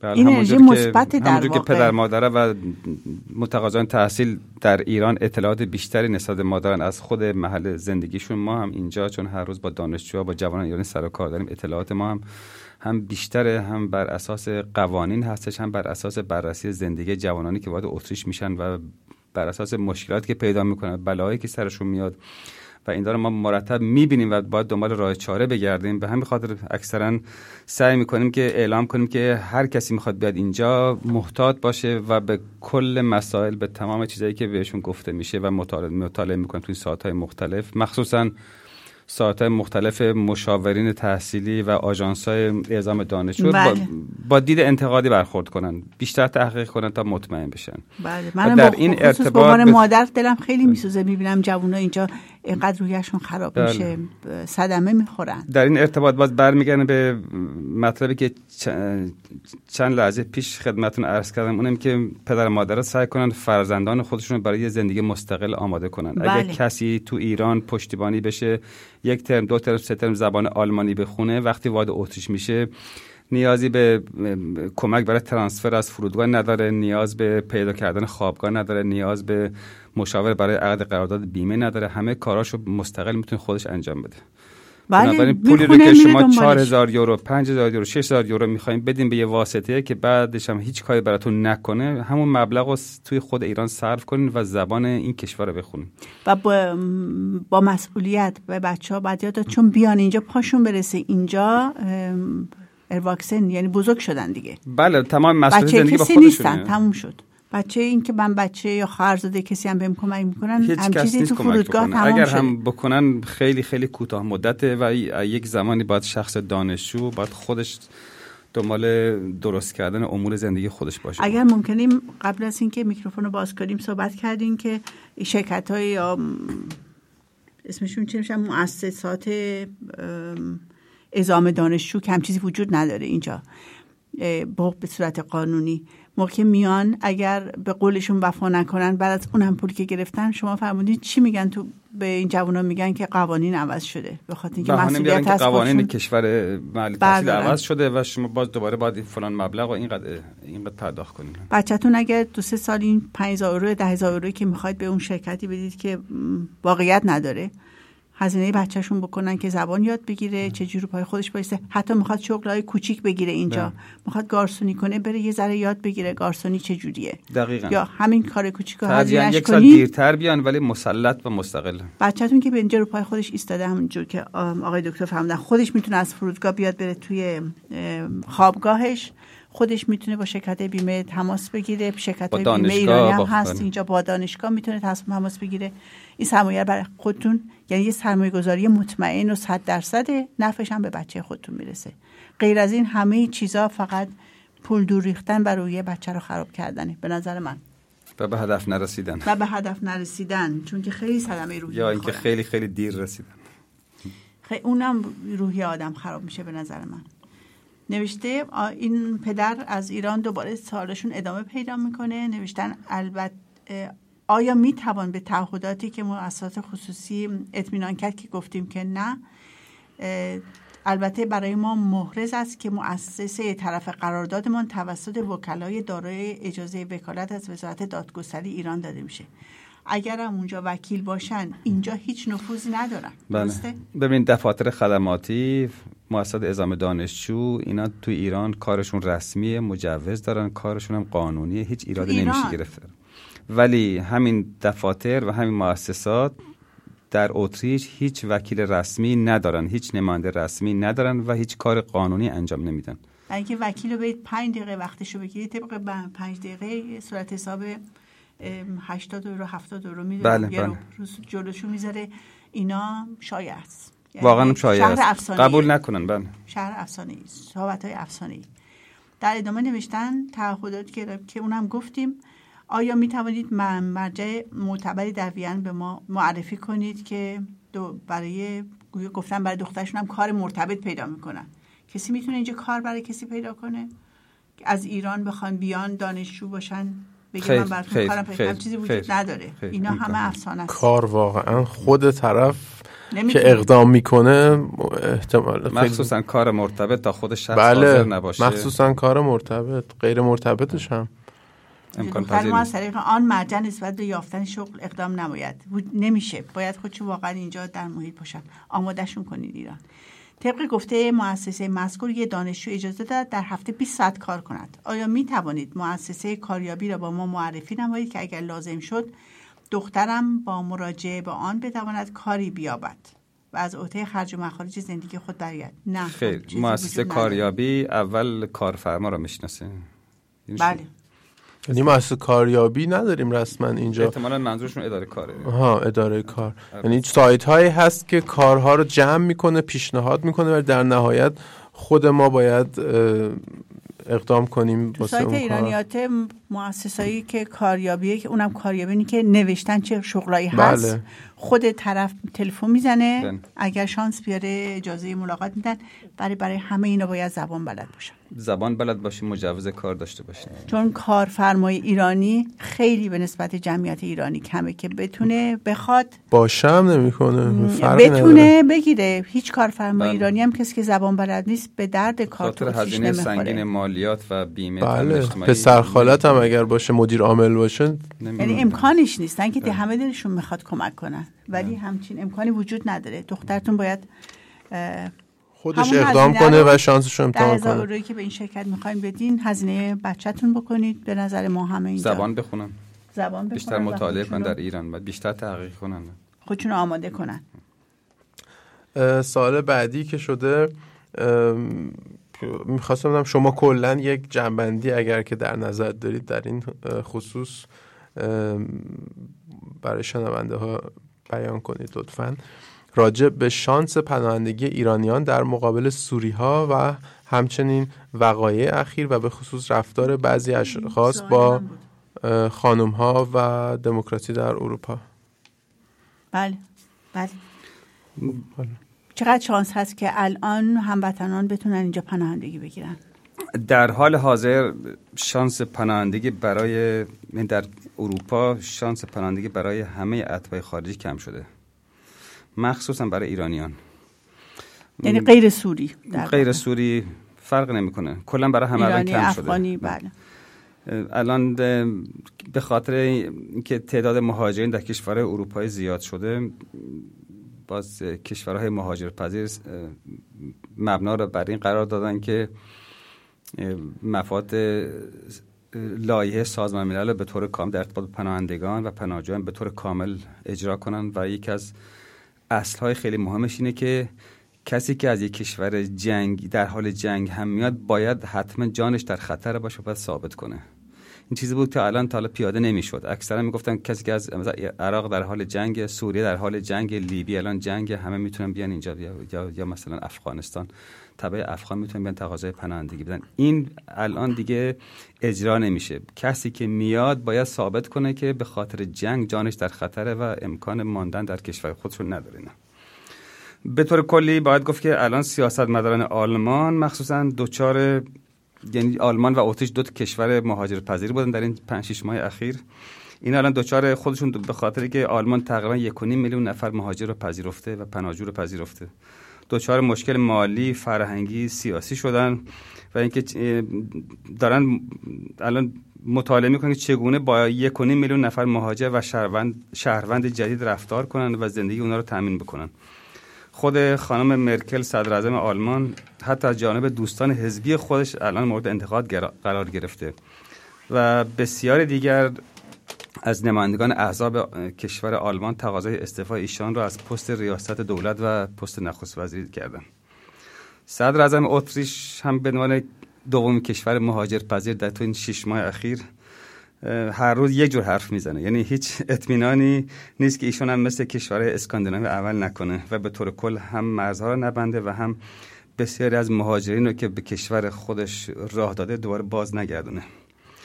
بله، انرژی مثبت در همونجور که. پدر مادره و متقاضان تحصیل در ایران اطلاعات بیشتری نسبت به ما دارن از خود محل زندگیشون ما هم اینجا چون هر روز با دانشجوها با جوانان ایرانی سر و کار داریم اطلاعات ما هم هم بیشتره هم بر اساس قوانین هستش هم بر اساس بررسی زندگی جوانانی که وارد اتریش میشن و بر اساس مشکلاتی که پیدا می‌کنن بلایی که سرشون میاد. و این داره ما مرتب می‌بینیم و باید دنبال راه چاره بگردیم. به همین خاطر اکثرا سعی می‌کنیم که اعلام کنیم که هر کسی می‌خواد بیاد اینجا محتاط باشه و به کل مسائل به تمام چیزایی که بهشون گفته میشه و مطالعه مطالعه می‌کنیم توی ساعتهای مختلف مخصوصا ساعتهای مختلف مشاورین تحصیلی و آژانس های اعزام دانشجو با, بله. با دید انتقادی برخورد کنن. بیشتر تحقیق کنن تا مطمئن بشن. بله. من در این به ارتباط عنوان به- مادر دلم خیلی میسوزه. می‌بینم جوونا اینجا اینقدر رویشون خراب بله. میشه صدمه می‌خورن در این ارتباط باز برمیگردم به مطلبی که چند لحظه پیش خدمتون عرض کردم اونم که پدر و مادرها سعی کنن فرزندان خودشون برای زندگی مستقل آماده کنن بله. اگه کسی تو ایران پشتیبانی بشه یک ترم دو ترم سه ترم زبان آلمانی بخونه وقتی وارد اتریش میشه نیازی به کمک برای ترانسفر از فرودگاه نداره نیاز به پیدا کردن خوابگاه نداره نیاز به مشاور برای عقد قرارداد بیمه نداره. همه کاراشو مستقل می‌تونه خودش انجام بده. بله، پولی رو که شما دنبالش. 4000 یورو 5000 یورو 6000 یورو می‌خواین بدین به یه واسطه که بعدش هم هیچ کاری براتون نکنه. همون مبلغ رو توی خود ایران صرف کنین و زبان این کشور رو بخونین. و با, با مسئولیت به بچه ها باید یاد چون بیان اینجا پاشون برسه اینجا ارواکسن یعنی بزرگ شدن دیگه. بله تمام مسئولیت زندگی با کسی نیستن تموم شد. بچه این که من بچه یا خواهر زاده کسی هم بهم کمک می‌کنن هم کس چیزی نیست تو فرودگاه تمام اگر شده هم بکنن خیلی خیلی کوتاه مدته و یک زمانی باید شخص دانشجو باید خودش دنبال درست کردن امور زندگی خودش باشه. اگر ممکنیم قبل از اینکه میکروفون رو باز کنیم صحبت کردیم که شرکت های یا اسمشون چی میشن؟ مؤسسات ام، ازام دانشجو که هم چیزی وجود نداره اینجا به صورت قانونی. موقع میان اگر به قولشون وفا نکنن بعد از اون هم پول که گرفتن شما فرمودین چی میگن تو به این جوونا میگن که قوانین عوض شده به خاطر اینکه مسئولیت که از قوانین کشور محلی تحصیل بردارن. عوض شده و شما باز دوباره باید فلان مبلغ و اینقدر اینقدر پرداخت کنین بچهتون اگر دو سه سال این 5000 یورو 10000 یورو که می‌خواید به اون شرکتی بدید که واقعیت نداره هزینه بچهشون بکنن که زبان یاد بگیره چجوری رو پای خودش بایسته. حتی می‌خواد شغلای کوچیک بگیره اینجا. می‌خواد گارسونی کنه بره یه ذره یاد بگیره گارسونی چجوریه دقیقا. یا همین کار کوچیک رو هزینهش یک سال دیرتر بیان ولی مسلط و مستقل. بچهتون که به اینجا رو پای خودش ایستاده همونجور که آقای دکتر فرمودن خودش می‌تونه از فرودگاه بیاد بره توی خوابگاهش. خودش می‌تونه با شرکت بیمه تماس بگیره شرکت بیمه ایرانی هم هست. اینجا با دانشگاه می‌تونه تماس بگیره. این سرمایه برای خودتون یعنی یه سرمایه گذاری مطمئن و صد درصد نفعش هم به بچه خودتون می‌رسه. غیر از این همه چیزا فقط پول دور ریختن و روی بچه رو خراب کردنه. به نظر من. و به هدف نرسیدن. و به هدف نرسیدن. چون که خیلی صدمه روحی یا اینکه. خیلی خیلی دیر رسیدن. خیلی اونم روحی آدم خراب میشه به نظر من. نوشته این پدر از ایران دوباره سالشون ادامه پیدا می‌کنه. نوشتن البته آیا می‌توان به تعهداتی که مؤسسات خصوصی اطمینان کرد که گفتیم که نه البته برای ما محرز است که مؤسسه طرف قراردادمان توسط وکلای دارای اجازه وکالت از وزارت دادگستری ایران داده میشه. اگر هم اونجا وکیل باشن اینجا هیچ نفوذی ندارن؟ بله. ببینید دفاتر خدماتی مؤسسات ازام دانشجو اینا تو ایران کارشون رسمیه مجوز دارن کارشون هم قانونیه هیچ ایرادی. نمیشه گرفت ولی همین دفاتر و همین مؤسسات در اتریش هیچ وکیل رسمی ندارن هیچ نماینده رسمی ندارن و هیچ کار قانونی انجام نمیدن اینکه وکیل رو برید پنج دقیقه وقتشو بگیرید طبق پنج دقیقه صورت حساب 80 یورو 70 یورو میده بله، رو بله. جلوشو می‌ذاره اینا شایع است واقعا هم شایع شهر است. قبول نکنن بله. شهر افسانه ای صحبت های افسانه ای در ادامه نوشتن تعهدات که که اونم گفتیم آیا می توانید مرجع معتبری در وین به ما معرفی کنید که دو برای گویا گفتن برای دخترشون هم کار مرتبط پیدا می‌کنن کسی می‌تونه اینجا کار برای کسی پیدا کنه؟ که از ایران بخوان بیان دانشجو باشن بگه خیر، من براتون کارم پیدا چیزی وجود نداره. اینا این همه افسانه است. کار واقعا خود طرف. که اقدام می‌کنه احتمال خیلی مخصوصا کار مرتبط تا خود شخص بله. حاضر نباشه. مخصوصا کار مرتبط غیر مرتبطش هم. امکان پذیر ما از. طریق آن مرجع نسبت به یافتن شغل اقدام نماید نمیشه. باید خودشو واقعا اینجا در محیط باشن آمادهشون کنید ایران. طبق گفته مؤسسه مذکور یه دانشجو اجازه دارد در هفته 20 ساعت کار کند. آیا می توانید مؤسسه کاریابی را با ما معرفی نمایید که اگر لازم شد دخترم با مراجعه به آن بتواند کاری بیابد و از عهده خرج و مخارج زندگی خود برگرد نه خیر چیزی مؤسسه. کاریابی اول کارفرما را می‌شناسه. این بله. یعنی مؤسسه کاریابی نداریم رسما اینجا. احتمالا منظورشون اداره کاره. ها اداره کار. یعنی سایت هایی هست که کارها رو جمع می‌کنه پیشنهاد می‌کنه و در نهایت خود ما باید اقدام کنیم تو سایت ایرانیات مؤسسایی که کاریابیه که اونم کاریابی که نوشتن چه شغلایی هست بله. خود طرف تلفن می‌زنه. بله. اگر شانس بیاره اجازه ملاقات میدن. برای برای همه اینا باید زبان بلد باشن. زبان بلد باشیم مجوز کار داشته باشیم. چون کارفرمای ایرانی خیلی به نسبت جمعیت ایرانی کمه که بتونه بخواد. باشم نمی‌کنه. بتونه بگیره. هیچ کارفرمای بله. ایرانی هم کسی که زبان بلد نیست به درد کار تو خاطر هزینه سنگین مالیات و بیمه بله. اجتماعی پسر خالت هم اگر باشه مدیر عامل باشه یعنی امکانش نیست. که همه دلشون می‌خواد کمک کنن. ولی همچین امکانی وجود نداره. دخترتون باید خودش اقدام کنه و شانسش رو امتحان کنه. اورویی که به این شرکت می‌خوایم بدین هزینه بچهتون بکنید. به نظر ما همه اینجا. زبان بخونن. زبان بیشتر بخونن و مطالعه کنن در ایران و بیشتر تحقیق کنن. خودشون رو آماده کنن. سال بعدی که شده می‌خواستم بدم شما کلا یک جنبندی اگر که در نظر دارید در این خصوص برای شنونده ها بیان کنید لطفا. راجع به شانس پناهندگی ایرانیان در مقابل سوری ها و همچنین وقایع اخیر و به خصوص رفتار بعضی اشخاص با خانم ها و دموکراسی در اروپا. بله. بله. چقدر شانس هست که الان هموطنان بتونن اینجا پناهندگی بگیرن؟ در حال حاضر شانس پناهندگی برای یعنی در اروپا شانس پناهندگی برای همه اتباع خارجی کم شده. مخصوصا برای ایرانیان. یعنی غیر سوری در غیر. سوری فرق نمی‌کنه. کلا برای همه الان ایرانی کم افغانی شده بله. الان اه، به خاطر اینکه تعداد مهاجرین در کشورهای اروپایی زیاد شده باز کشورهای مهاجرپذیر مبنا رو بر این قرار دادن که مفاد اه، لایحه سازمان ملل به طور کامل در ارتباط با پناهندگان و پناهجویان به طور کامل اجرا کنن و یکی از اصلهای خیلی مهمش اینه که کسی که از یک کشور جنگ در حال جنگ هم میاد باید حتما جانش در خطر باشه و ثابت کنه. این چیزی بود که الان تا حالا پیاده نمی‌شد. اکثرا می‌گفتن کسی که از عراق در حال جنگ سوریه در حال جنگ لیبی الان جنگ همه می‌تونن بیان اینجا یا, یا مثلا افغانستان. تبع افغان می‌تونن بیان تقاضای پناهندگی بدن. این الان دیگه اجرا نمیشه. کسی که میاد باید ثابت کنه که به خاطر جنگ جانش در خطره و امکان ماندن در کشور خودش رو نداره نه. به طور کلی باید گفت که الان سیاستمداران آلمان مخصوصا دوچار یعنی آلمان و اتریش دو کشور مهاجر پذیر بودن در این 5 6 ماه اخیر. این الان دوچار خودشون به خاطر که آلمان تقریبا 1.5 میلیون نفر مهاجر رو پذیرفته و پناهجو رو پذیرفته. دوچار مشکل مالی فرهنگی سیاسی شدن و اینکه دارن الان مطالعه می‌کنن که چگونه با 1.5 میلیون نفر مهاجر و شهروند شهروند جدید رفتار کنن و زندگی اونا رو تامین بکنن. خود خانم مرکل صدر اعظم آلمان حتی از جانب دوستان حزبی خودش الان مورد انتقاد قرار گرفته و بسیار دیگر از نمایندگان احزاب کشور آلمان تقاضای استعفای ایشان را از پست ریاست دولت و پست نخست وزیری کردند. صدر اعظم اتریش هم به عنوان دومین کشور مهاجر پذیر در تو این شش ماه اخیر هر روز یک جور حرف می‌زنه. یعنی هیچ اطمینانی نیست که ایشون هم مثل کشورهای اسکاندیناوی عمل نکنه و به طور کل هم مرزها رو نبنده و هم بسیاری از مهاجرین رو که به کشور خودش راه داده دوباره باز نگردونه.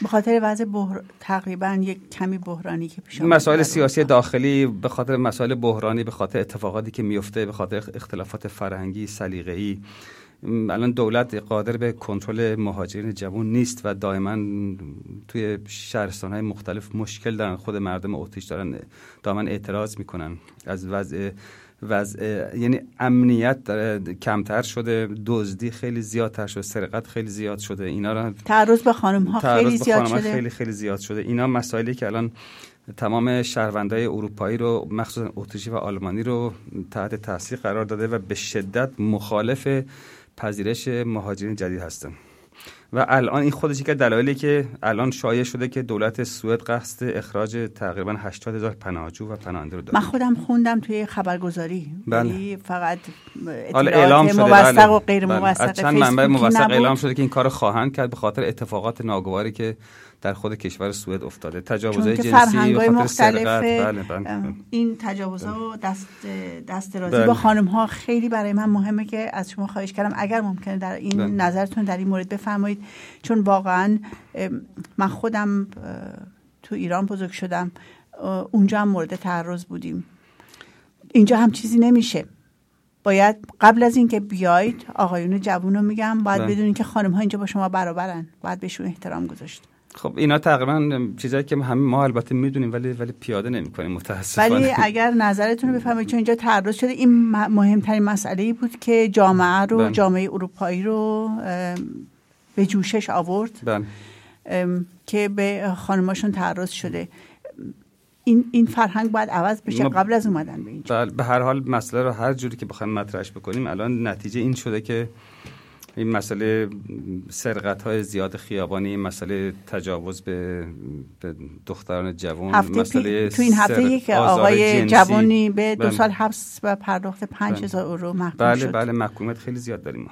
به خاطر وضع بحر... تقریبا یک کمی بحرانی که پیش مسائل سیاسی. داخلی به خاطر مسائل بحرانی به خاطر اتفاقاتی که میفته به خاطر اختلافات فرهنگی سلیقه‌ای الان دولت قادر به کنترل مهاجرین جوان نیست و دائما توی شهرستان های مختلف مشکل دارن خود مردم اتریش دارن دائما اعتراض می‌کنن از وضع وضع یعنی امنیت داره کمتر شده دزدی خیلی زیادتر شده سرقت خیلی زیاد شده اینا رو تعرض به خانم ها خیلی زیاد شده. خیلی خیلی زیاد شده. اینا مسائلی که الان تمام شهروندای اروپایی رو مخصوصا اتریشی و آلمانی رو تحت تاثیر قرار داده و به شدت مخالف پذیرش مهاجرین جدید هستن. و الان این خودش که دلایلی که الان شایع شده که دولت سوئد قصد اخراج تقریبا 80 هزار پناهجو و پناهنده رو من داره خودم خوندم توی خبرگزاری بله. یعنی فقط حالا اطلاعات اعلام شده موثق بله. و غیر بله. موثق از چند منبع موثق. اعلام شده که این کار خواهند کرد به خاطر اتفاقات ناگواری که در خود کشور سوئد افتاده تجاوزهای جنسی خاطر مختلف بله بله, بله. این تجاوزها و دست دست بله. با خانم ها خیلی برای من مهمه که از شما خواهش کردم اگر ممکنه در این بله. نظرتون در این مورد بفرمایید چون واقعا من خودم تو ایران بزرگ شدم اونجا هم مورد تعرض بودیم اینجا هم چیزی نمیشه باید قبل از اینکه بیاید آقایون جوون رو میگم باید بله. بدونین که خانم ها اینجا با شما برابرن باید بهشون احترام گذاشت خب اینا تقریبا چیزایی که همه ما البته می‌دونیم ولی ولی پیاده نمی‌کنیم متاسفانه. ولی اگر نظرتون رو بفرمایید چون اینجا تعرض شده این مهمترین مسئله ای بود که جامعه رو بله. جامعه اروپایی رو به جوشش آورد. بله. ام، که به خانماشون تعرض شده. این این فرهنگ باید عوض بشه قبل از اومدن به اینجا. بله به هر حال مسئله رو هر جوری که بخوایم مطرحش بکنیم الان نتیجه این شده که این مسئله سرقت های زیاد خیابانی این مسئله تجاوز به, به دختران جوان هفته مسئله پی... تو این هفته یک آقای. جوانی به دو بله. سال حبس و پرداخت 5000 اورو محکوم بله شد بله محکومیت خیلی زیاد داریم ما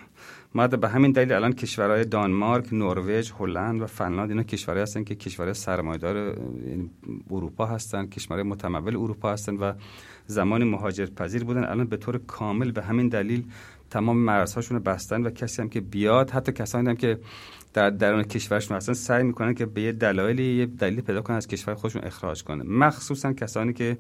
ما به همین دلیل الان کشورهای دانمارک، نروژ، هلند و فنلاند اینا کشورهایی هستن که کشورهای سرمایه‌دار یعنی اروپا هستن، کشورهای متمول اروپا هستن و زمانی مهاجرت پذیر بودن الان به طور کامل به همین دلیل تمام مرزهاشون رو بستن و کسی هم که بیاد حتی کسانی هم که در درون کشورشون هستن سعی می‌کنن که به یه دلایلی یه دلیل پیدا کنن از کشور خودشون اخراج کنن مخصوصا کسانی که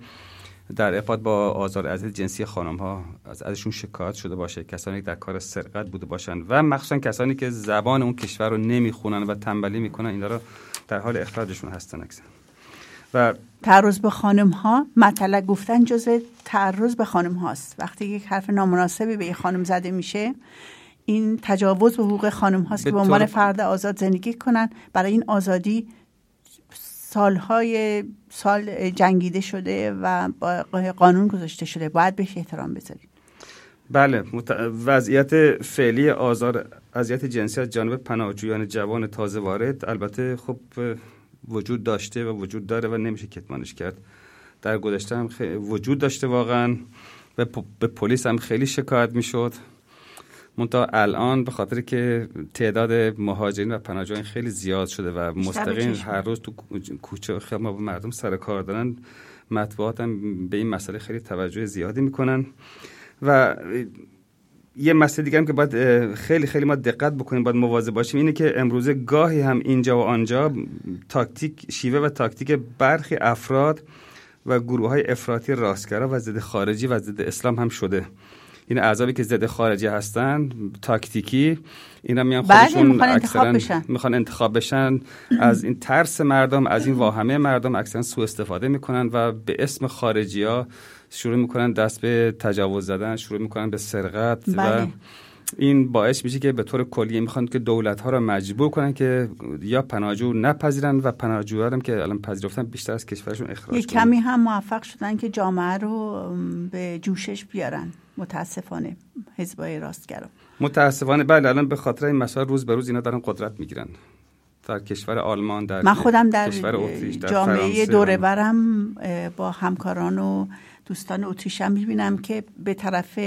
در ارتباط با آزار اذیت جنسی خانم ها از ازشون شکایت شده باشه کسانی که در کار سرقت بوده باشن و مخصوصا کسانی که زبان اون کشور رو نمی‌خونن و تنبلی می‌کنن اینا رو در حال اخراجشون هستن اکثر و تعرض به خانم ها مطلق گفتن جزء تعرض به خانم هاست وقتی یک حرف نامناسبی به یک خانم زده میشه این تجاوز به حقوق خانم هاست به که به عنوان فرد آزاد زندگی کنن. برای این آزادی سالهای سال جنگیده شده و با قانون گذاشته شده. باید بهش احترام بذاریم. بله مت... وضعیت فعلی آزار اذیت جنسی از جانب پناهجویان جوان تازه وارد. البته خب وجود داشته و وجود داره و نمیشه کتمانش کرد. در گذشته هم خ... وجود داشته واقعا. و پ... به پلیس هم خیلی شکایت می‌شد. منتها الان به خاطر که تعداد مهاجرین و پناهجویان خیلی زیاد شده و مستقیم. هر روز تو کو- کوچه و خیابان با مردم سر کار دارن. مطبوعات هم به این مسئله خیلی توجه زیادی می‌کنن. و یه مسئله دیگه هم که باید خیلی خیلی ما دقت بکنیم باید مواظب باشیم اینه که امروزه گاهی هم اینجا و آنجا تاکتیک شیوه و تاکتیک برخی افراد و گروه های افراطی راستگرا و ضد خارجی و ضد اسلام هم شده این اعضابی که ضد خارجی هستن تاکتیکی اینا میان خودشون می‌خوان انتخاب بشن. می‌خوان انتخاب بشن از این ترس مردم از این واهمه مردم اکثرا سوء استفاده می‌کنن و به اسم خارجی ها شروع می‌کنن دست به تجاوز زدن شروع می‌کنن به سرقت و بله. این باعث میشه که به طور کلی می‌خوان که دولت ها رو مجبور کنن که یا پناهجو نپذیرن و پناهجوها هم که الان پذیرفتن بیشتر از کشورشون اخراج یه کمی هم موفق شدن که جامعه رو به جوشش بیارن. متاسفانه حزبای راستگرا. متاسفانه بله الان به خاطر این مسائل روز به روز اینا دارن قدرت می‌گیرن. در کشور آلمان در من خودم در کشور در جامعه دوره و- برم با همکاران و دوستان اتریشم می‌بینم که به طرف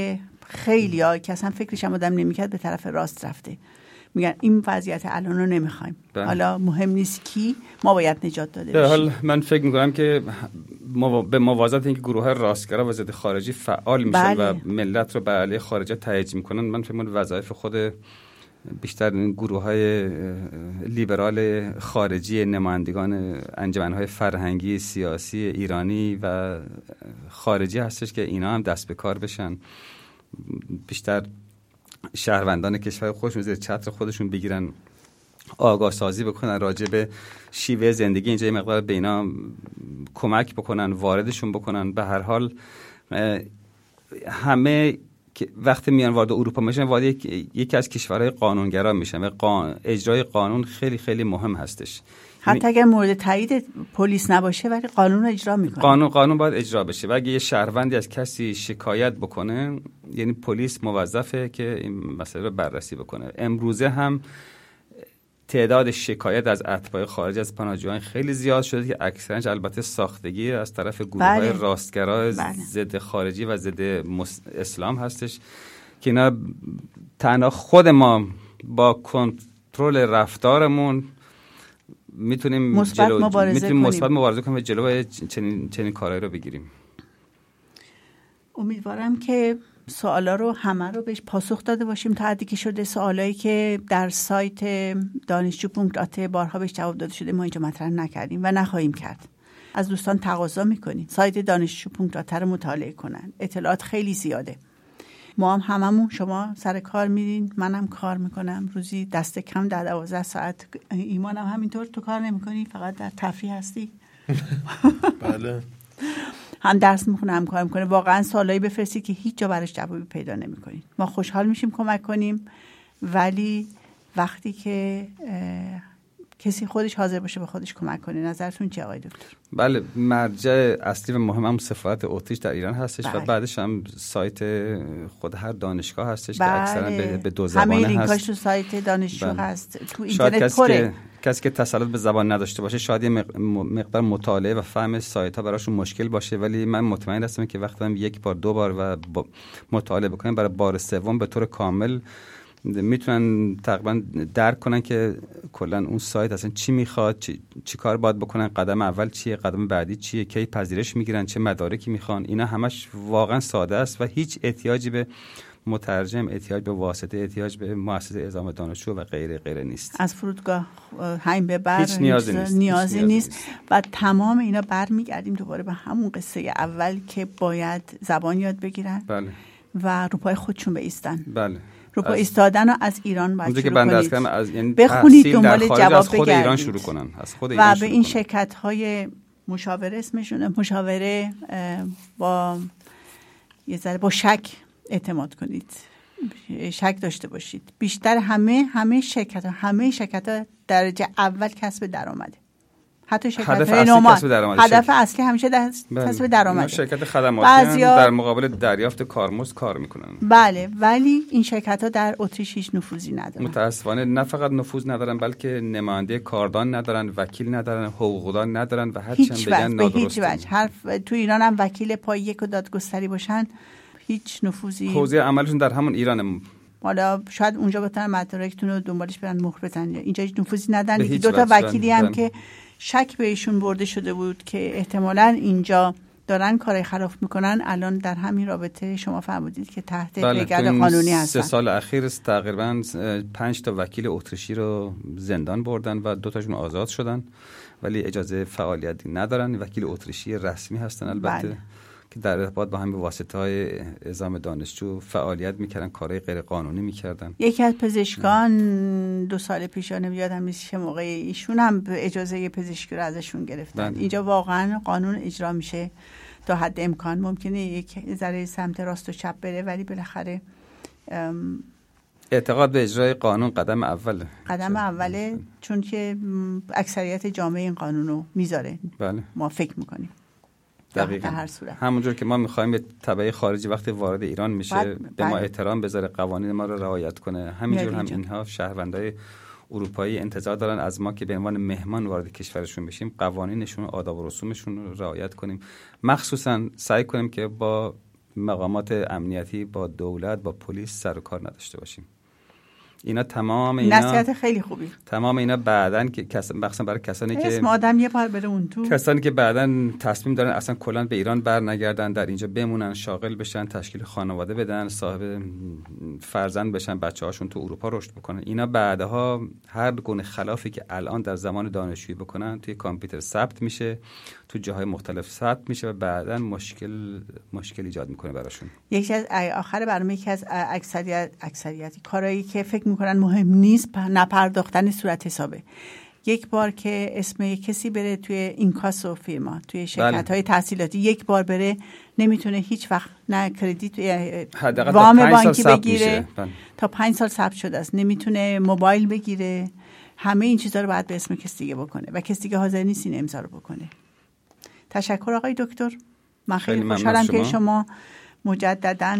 خیلی ها که اصلا فکرش هم آدم نمی‌کرد به طرف راست رفته میگن این وضعیت الان رو نمی‌خوایم بله. حالا مهم نیست کی ما باید نجات داده بشیم حال من فکر می‌کنم که موا- به موازات اینکه گروه های راستگرا و ضد خارجی فعال میشن بله. و ملت رو به علیه خارجی تهیج می‌کنن من فکر می‌کنم وظایف خود بیشتر گروه های لیبرال خارجی نمایندگان انجمن های فرهنگی سیاسی ایرانی و خارجی هستش که اینا هم دست به کار بشن. بیشتر شهروندان کشور خودشون زیر چتر خودشون بگیرن آگاه سازی بکنن راجع به شیوه زندگی اینجا یه مقدار به اینا کمک بکنن واردشون بکنن. به هر حال همه وقتی میان وارد اروپا میشن وارد یک- یکی از کشورهای قانونگرا میشن و قا- اجرای قانون خیلی خیلی مهم هستش. حتی اگر مورد تایید پلیس نباشه ولی قانون اجرا می‌کنه. قانون قانون باید اجرا بشه و اگه یه شهروندی از کسی شکایت بکنه یعنی پلیس موظفه که این مسئله رو بررسی بکنه. امروزه هم تعداد شکایت از اتباع خارجی از پناهجویان خیلی زیاد شده که اکثرش البته ساختگی از طرف گروه های بله. راستگرا بله. ضد خارجی و ضد مس- اسلام هستش که اینا تنها خود ما با کنترل رفتارمون می‌تونیم مثبت جلو مبارزه می‌تونیم کنیم. مثبت مبارزه کنیم و جلو چنین چنین کارهایی رو بگیریم امیدوارم که سوالا رو همه رو بهش پاسخ داده باشیم تا حدی که شده سوالایی که در سایت دانشجو پونکت بارها بهش جواب داده شده. ما اینجا مطرح نکردیم و نخواهیم کرد. از دوستان تقاضا می‌کنیم. سایت دانشجو پونکت رو مطالعه کنن. اطلاعات خیلی زیاده. ما هم هممون شما سر کار میرین. منم کار می‌کنم. روزی دست کم در دوازده ساعت. ایمانم همینطور. تو کار نمی‌کنی؟ فقط در تفریح هستی؟ [laughs] بله. هم درس می‌خونه هم کار می‌کنه. واقعا سوالایی بفرستید که هیچ جا براش جوابی پیدا نمی‌کنید ما خوشحال میشیم کمک کنیم. ولی وقتی که کسی خودش حاضر باشه به خودش کمک کنه. نظرتون چه آقای دکتر؟ بله مرجع اصلی و مهم هم سفارت اتریش در ایران هستش بله. و بعدش هم سایت خود هر دانشگاه هستش که بله. اکثرا به, به دو همه زبانه لینکاش هست تو سایت دانشجو بله. هست. تو اینترنت کسی پره. که کسی که تسلط به زبان نداشته باشه شاید یه مقدار مطالعه و فهم سایت ها براشون مشکل باشه ولی من مطمئن هستم که وقتی یک بار دو بار و با مطالعه بکنن برای بار سوم به طور کامل می‌تونن تقریبا درک کنن که کلا اون سایت اصلا چی می‌خواد چی, چی کار باید بکنن قدم اول چیه قدم بعدی چیه کی پذیرش می‌گیرن چه مدارکی می‌خوان اینا همش واقعا ساده است و هیچ احتیاجی به مترجم احتیاج به واسطه احتیاج به مؤسسه اعزام دانشجو و غیره غیره نیست از فرودگاه اه، هیم ببر هیچ نیازی نیست. نیازی نیازی نیست نیست. و تمام اینا برمیگردیم دوباره به همون قصه اول که باید زبان یاد بگیرن بله و رو پای خودشون بیستن بله رو از- ایستادن از ایران باید که شروع از کنید. کردم از یعنی بخونید، دنبال جواب از خود ایران. شروع کنن از خود ایران و به این. شرکت های مشاوره اسمشونه مشاوره با یه ذره با شک اعتماد کنید شک داشته باشید بیشتر همه همه شرکت ها همه شرکت ها درجه اول کسب درآمده حتی شرکت هدف های اصلی نومان درآمد. هدف شرکت. اصلی همیشه دست- بله. کسب اینا درآمده شرکت خدماتی بعضیا- در مقابل دریافت کارمزد کار می‌کنن بله ولی این شرکت ها در اتریش هیچ نفوذی ندارن متاسفانه نه فقط نفوذ ندارن بلکه نماینده کاردان ندارن وکیل ندارن حقوقدان ندارن و هرچی هیچ بگن به هیچ. وجه حرف تو ایران هم وکیل پای یک و دادگستری باشن هیچ نفوذی حوزه عملشون در همون ایران حالا شاید اونجا بتونن مدارکتون رو دنبالش برن مهر بزنن. اینجا هیچ نفوذی ندن. دو تا. وکیلی هم بله. که شک بهشون برده شده بود که احتمالا اینجا دارن کارای خلاف می‌کنن. الان در همین رابطه شما فرمودید که تحت بله قانونی سه هستن سال اخیر است تقریبا پنج تا وکیل اتریشی رو زندان بردن و دو تاشون آزاد شدن. ولی اجازه فعالیتی ندارن. وکیل اتریشی رسمی هستن البته. بله. که در ارتباط با همین واسطه های اعزام دانشجو فعالیت می‌کردن کارهای غیر قانونی می‌کردن. یکی از پزشکان دو سال پیش یادم یادم نیست چه موقع ایشون هم به اجازه پزشکی رو ازشون گرفتن. بله. اینجا واقعا قانون اجرا میشه تا حد امکان. ممکنه یک ذره سمت راست و چپ بره ولی بالاخره اعتقاد به اجرای قانون قدم اوله. قدم اوله چون که اکثریت جامعه این قانون رو می‌ذاره. بله. ما فکر می‌کنیم. دقیقا در هر صورت همونجور که ما می‌خوایم یه طبعه خارجی وقتی وارد ایران میشه باید- به ما. احترام بذاره قوانین ما رو رعایت کنه همینجور هم. اینها شهروندای اروپایی انتظار دارن از ما که به عنوان مهمان وارد کشورشون بشیم قوانینشون آداب و رسومشون رو رعایت کنیم مخصوصا سعی کنیم که با مقامات امنیتی با دولت با پلیس سر و کار نداشته باشیم اینا تمام اینا نصیحت خیلی خوبی. تمام اینا بعدن که کس... مخصوصا برای کسانی که اسم آدم یه بار بره اون تو. کسانی که بعدا تصمیم دارن اصلا کلا به ایران بر نگردن در اینجا بمونن شاغل بشن تشکیل خانواده بدن صاحب فرزند بشن بچه هاشون تو اروپا رشد بکنن. اینا بعدها هر گونه خلافی که الان در زمان دانشجویی بکنن توی کامپیوتر ثبت میشه تو جاهای مختلف ثبت میشه و بعدا مشکل مشکل ایجاد می‌کنه براشون. یکی از آخر برنامه یکی از اکثریت اکثریتی کارهایی که فکر می‌کنن مهم نیست نپرداختن صورت حسابه یک بار که اسم کسی بره توی اینکاسو فیرما توی شرکت های تحصیلاتی یک بار بره نمی‌تونه هیچ وقت نه کردیت وام بانکی بگیره. بله. تا پنج سال ثبت شده است نمی‌تونه موبایل بگیره همه این چیزها رو باید به اسم کسی دیگه بکنه و کسی دیگه حاضر نیست این امضا رو بکنه تشکر آقای دکتر من خیلی خیلی خوشحالم که شما. مجددا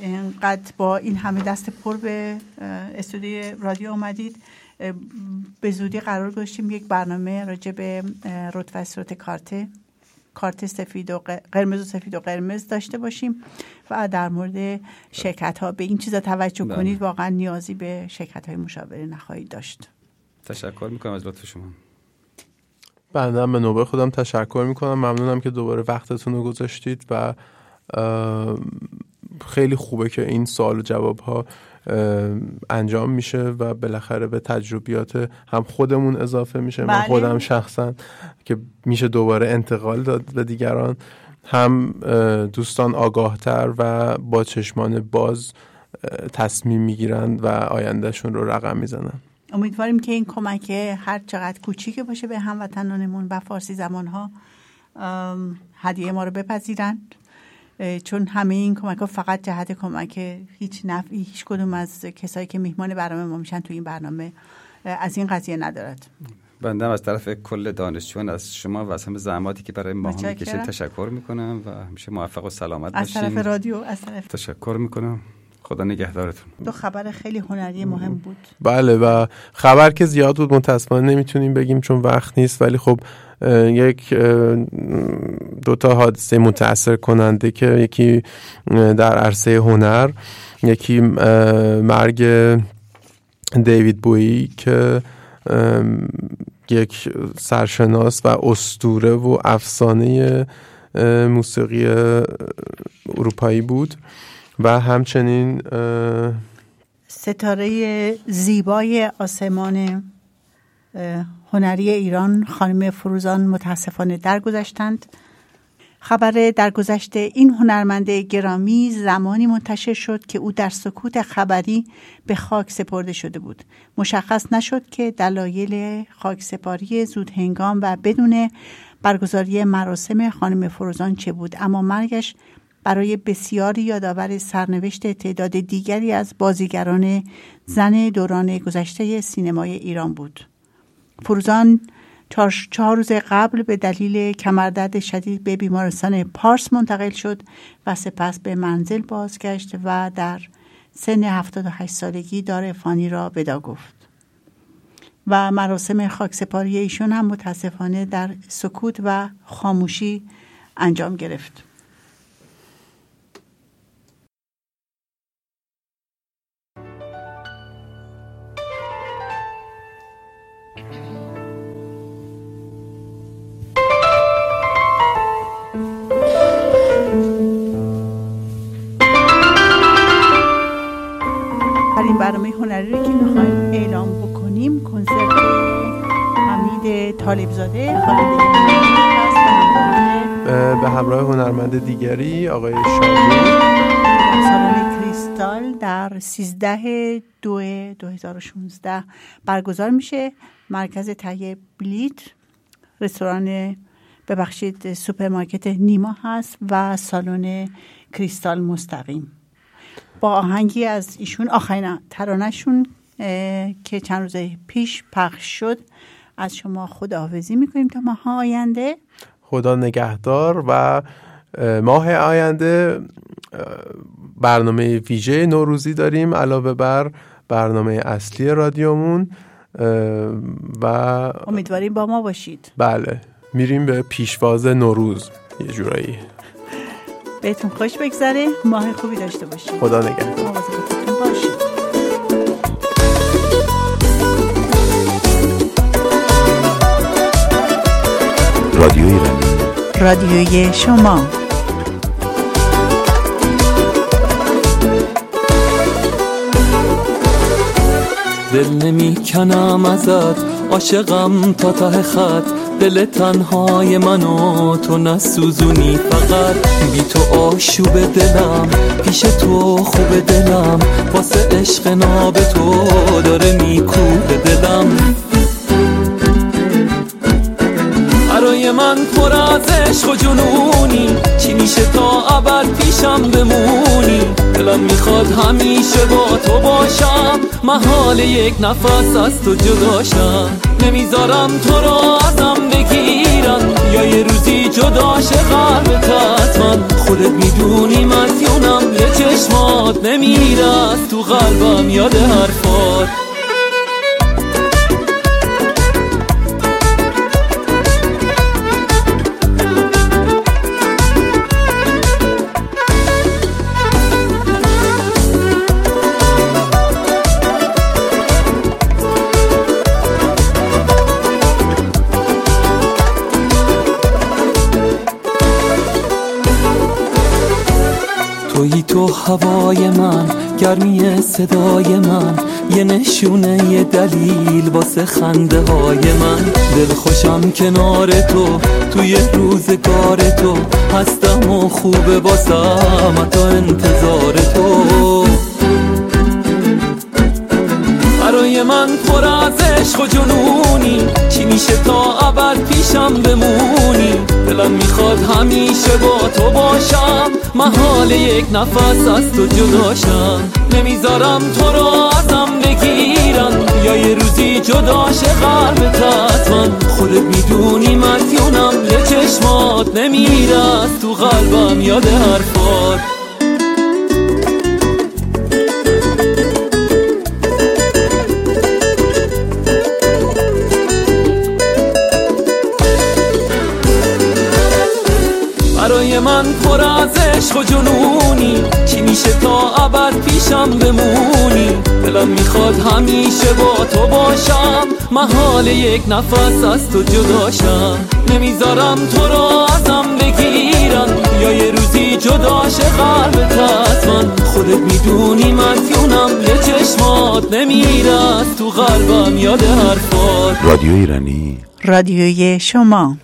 اینقدر با این همه دست پر به استودیوی رادیو اومدید. اه، به زودی قرار گذاشتیم یک برنامه راجع به رتبه و صورت کارت کارت سفید و قرمز و سفید و قرمز داشته باشیم و در مورد شرکت ها به این چیزا توجه بله. کنید واقعا نیازی به شرکت های مشاوره نخواهید داشت. تشکر می‌کنم از لطف شما. بنده به نوبه خودم تشکر می‌کنم. ممنونم که دوباره وقتتون رو گذاشتید و خیلی خوبه که این سوال و جواب ها انجام میشه و بالاخره به تجربیات هم خودمون اضافه میشه. من بله. خودم شخصا که میشه دوباره انتقال داد به دیگران هم دوستان آگاهتر و با چشمان باز تصمیم می‌گیرن و آیندهشون رو رقم می‌زنن. امیدواریم که این کمک هر چقدر کوچیک باشه به هموطنانمون و فارسی زمان ها هدیه ما رو بپذیرند. چون همه این کمک ها فقط جهت کمک هیچ نفعی هیچ کدوم از کسایی که میهمان برنامه ما میشن تو این برنامه از این قضیه ندارد. بنده از طرف کل دانشجویان از شما و از همه زحماتی که برای ما. می‌کشید تشکر می‌کنم و همیشه موفق و سلامت از طرف باشین. رادیو از طرف تشکر می‌کنم. خدا نگهدارتون. دو خبر خیلی هنری مهم بود. بله و خبر که زیاد بود متاسفانه نمی‌تونیم بگیم چون وقت نیست ولی خب یک اه، دو تا حادثه متاثر کننده که یکی در عرصه هنر یکی مرگ دیوید بویی که یک سرشناس و استوره و افسانه موسیقی اروپایی بود و همچنین ستاره زیبای آسمان هنری ایران خانم فروزان متاسفانه درگذشتند. خبر درگذشت این هنرمند گرامی زمانی منتشر شد که او در سکوت خبری به خاک سپرده شده بود. مشخص نشد که دلایل خاک سپاری زود هنگام و بدون برگزاری مراسم خانم فروزان چه بود اما مرگش برای بسیاری یادآور سرنوشت تعداد دیگری از بازیگران زن دوران گذشته سینمای ایران بود. فروزان چهار, چهار روز قبل به دلیل کمردرد شدید به بیمارستان پارس منتقل شد و سپس به منزل بازگشت و در سن 78 سالگی دار فانی را ودا گفت. و مراسم خاکسپاری ایشون هم متاسفانه در سکوت و خاموشی انجام گرفت. برنامه هنری رو که می‌خوایم اعلام بکنیم کنسرت حمید طالبزاده هست. به همراه هنرمند دیگری آقای شاهو سالن کریستال در 13 دو 2016 برگزار میشه. مرکز تهیه بلیت رستوران ببخشید سوپرمارکت نیما هست و سالن کریستال مستقیم. با آهنگی از ایشون آخرین ترانهشون که چند روز پیش پخش شد. از شما خداحافظی می‌کنیم تا ماه آینده. خدا نگهدار و اه، ماه آینده برنامه ویژه نوروزی داریم علاوه بر برنامه اصلی رادیومون و امیدواریم با ما باشید. بله میریم به پیشواز نوروز. یه جورایی. بهتون خوش بگذره. ماه خوبی داشته باشید خدا نگهدار. باشید رادیو ایرانی رادیوی شما. دل نمی کنم ازت. عاشقم تا ته خط. دل تنهای منو تو نسوزونی فقط. بی تو آشوب دلم پیش تو خوب دلم. واسه عشق ناب تو داره میکوب دلم. من پر از عشق و جنونی. چی میشه تا ابد پیشم بمونی؟ دلم می‌خواد همیشه با تو باشم. محال یک نفس از تو جداشم نمی‌ذارم تو رو ازم بگیرن. یا یه روزی جداش قلبت حتما خودت می‌دونی مدیونم یه چشمات نمیره از تو قلبم یاد حرفات. تو هوای من گرمی صدای من یه نشونه یه دلیل واسه خنده های من. دل خوشم کنار تو توی روزگار تو هستم و خوبه واسم تا انتظار تو. من پر از عشق و جنونی. چی میشه تا ابد پیشم بمونی؟ دلم می‌خواد همیشه با تو باشم. محال یک نفس از تو جداشم نمی‌ذارم تو رو ازم بگیرن. یا یه روزی جداش قلب من خودت می‌دونی مدیونم یه چشمات نمیرد تو قلبم یاد حرفات. من پر از عشق و جنونی. چی میشه تا ابد پیشم بمونی؟ دلم می‌خواد همیشه با تو باشم. محال یک نفس از تو جداشم. نمی‌ذارم تو رو ازم بگیرم یا یه روزی جداش قلبت از من. خودت می‌دونی مدیونم یه چشمات نمیرد تو قلبم یاد حرفات. رادیو ایرانی. رادیوی شما.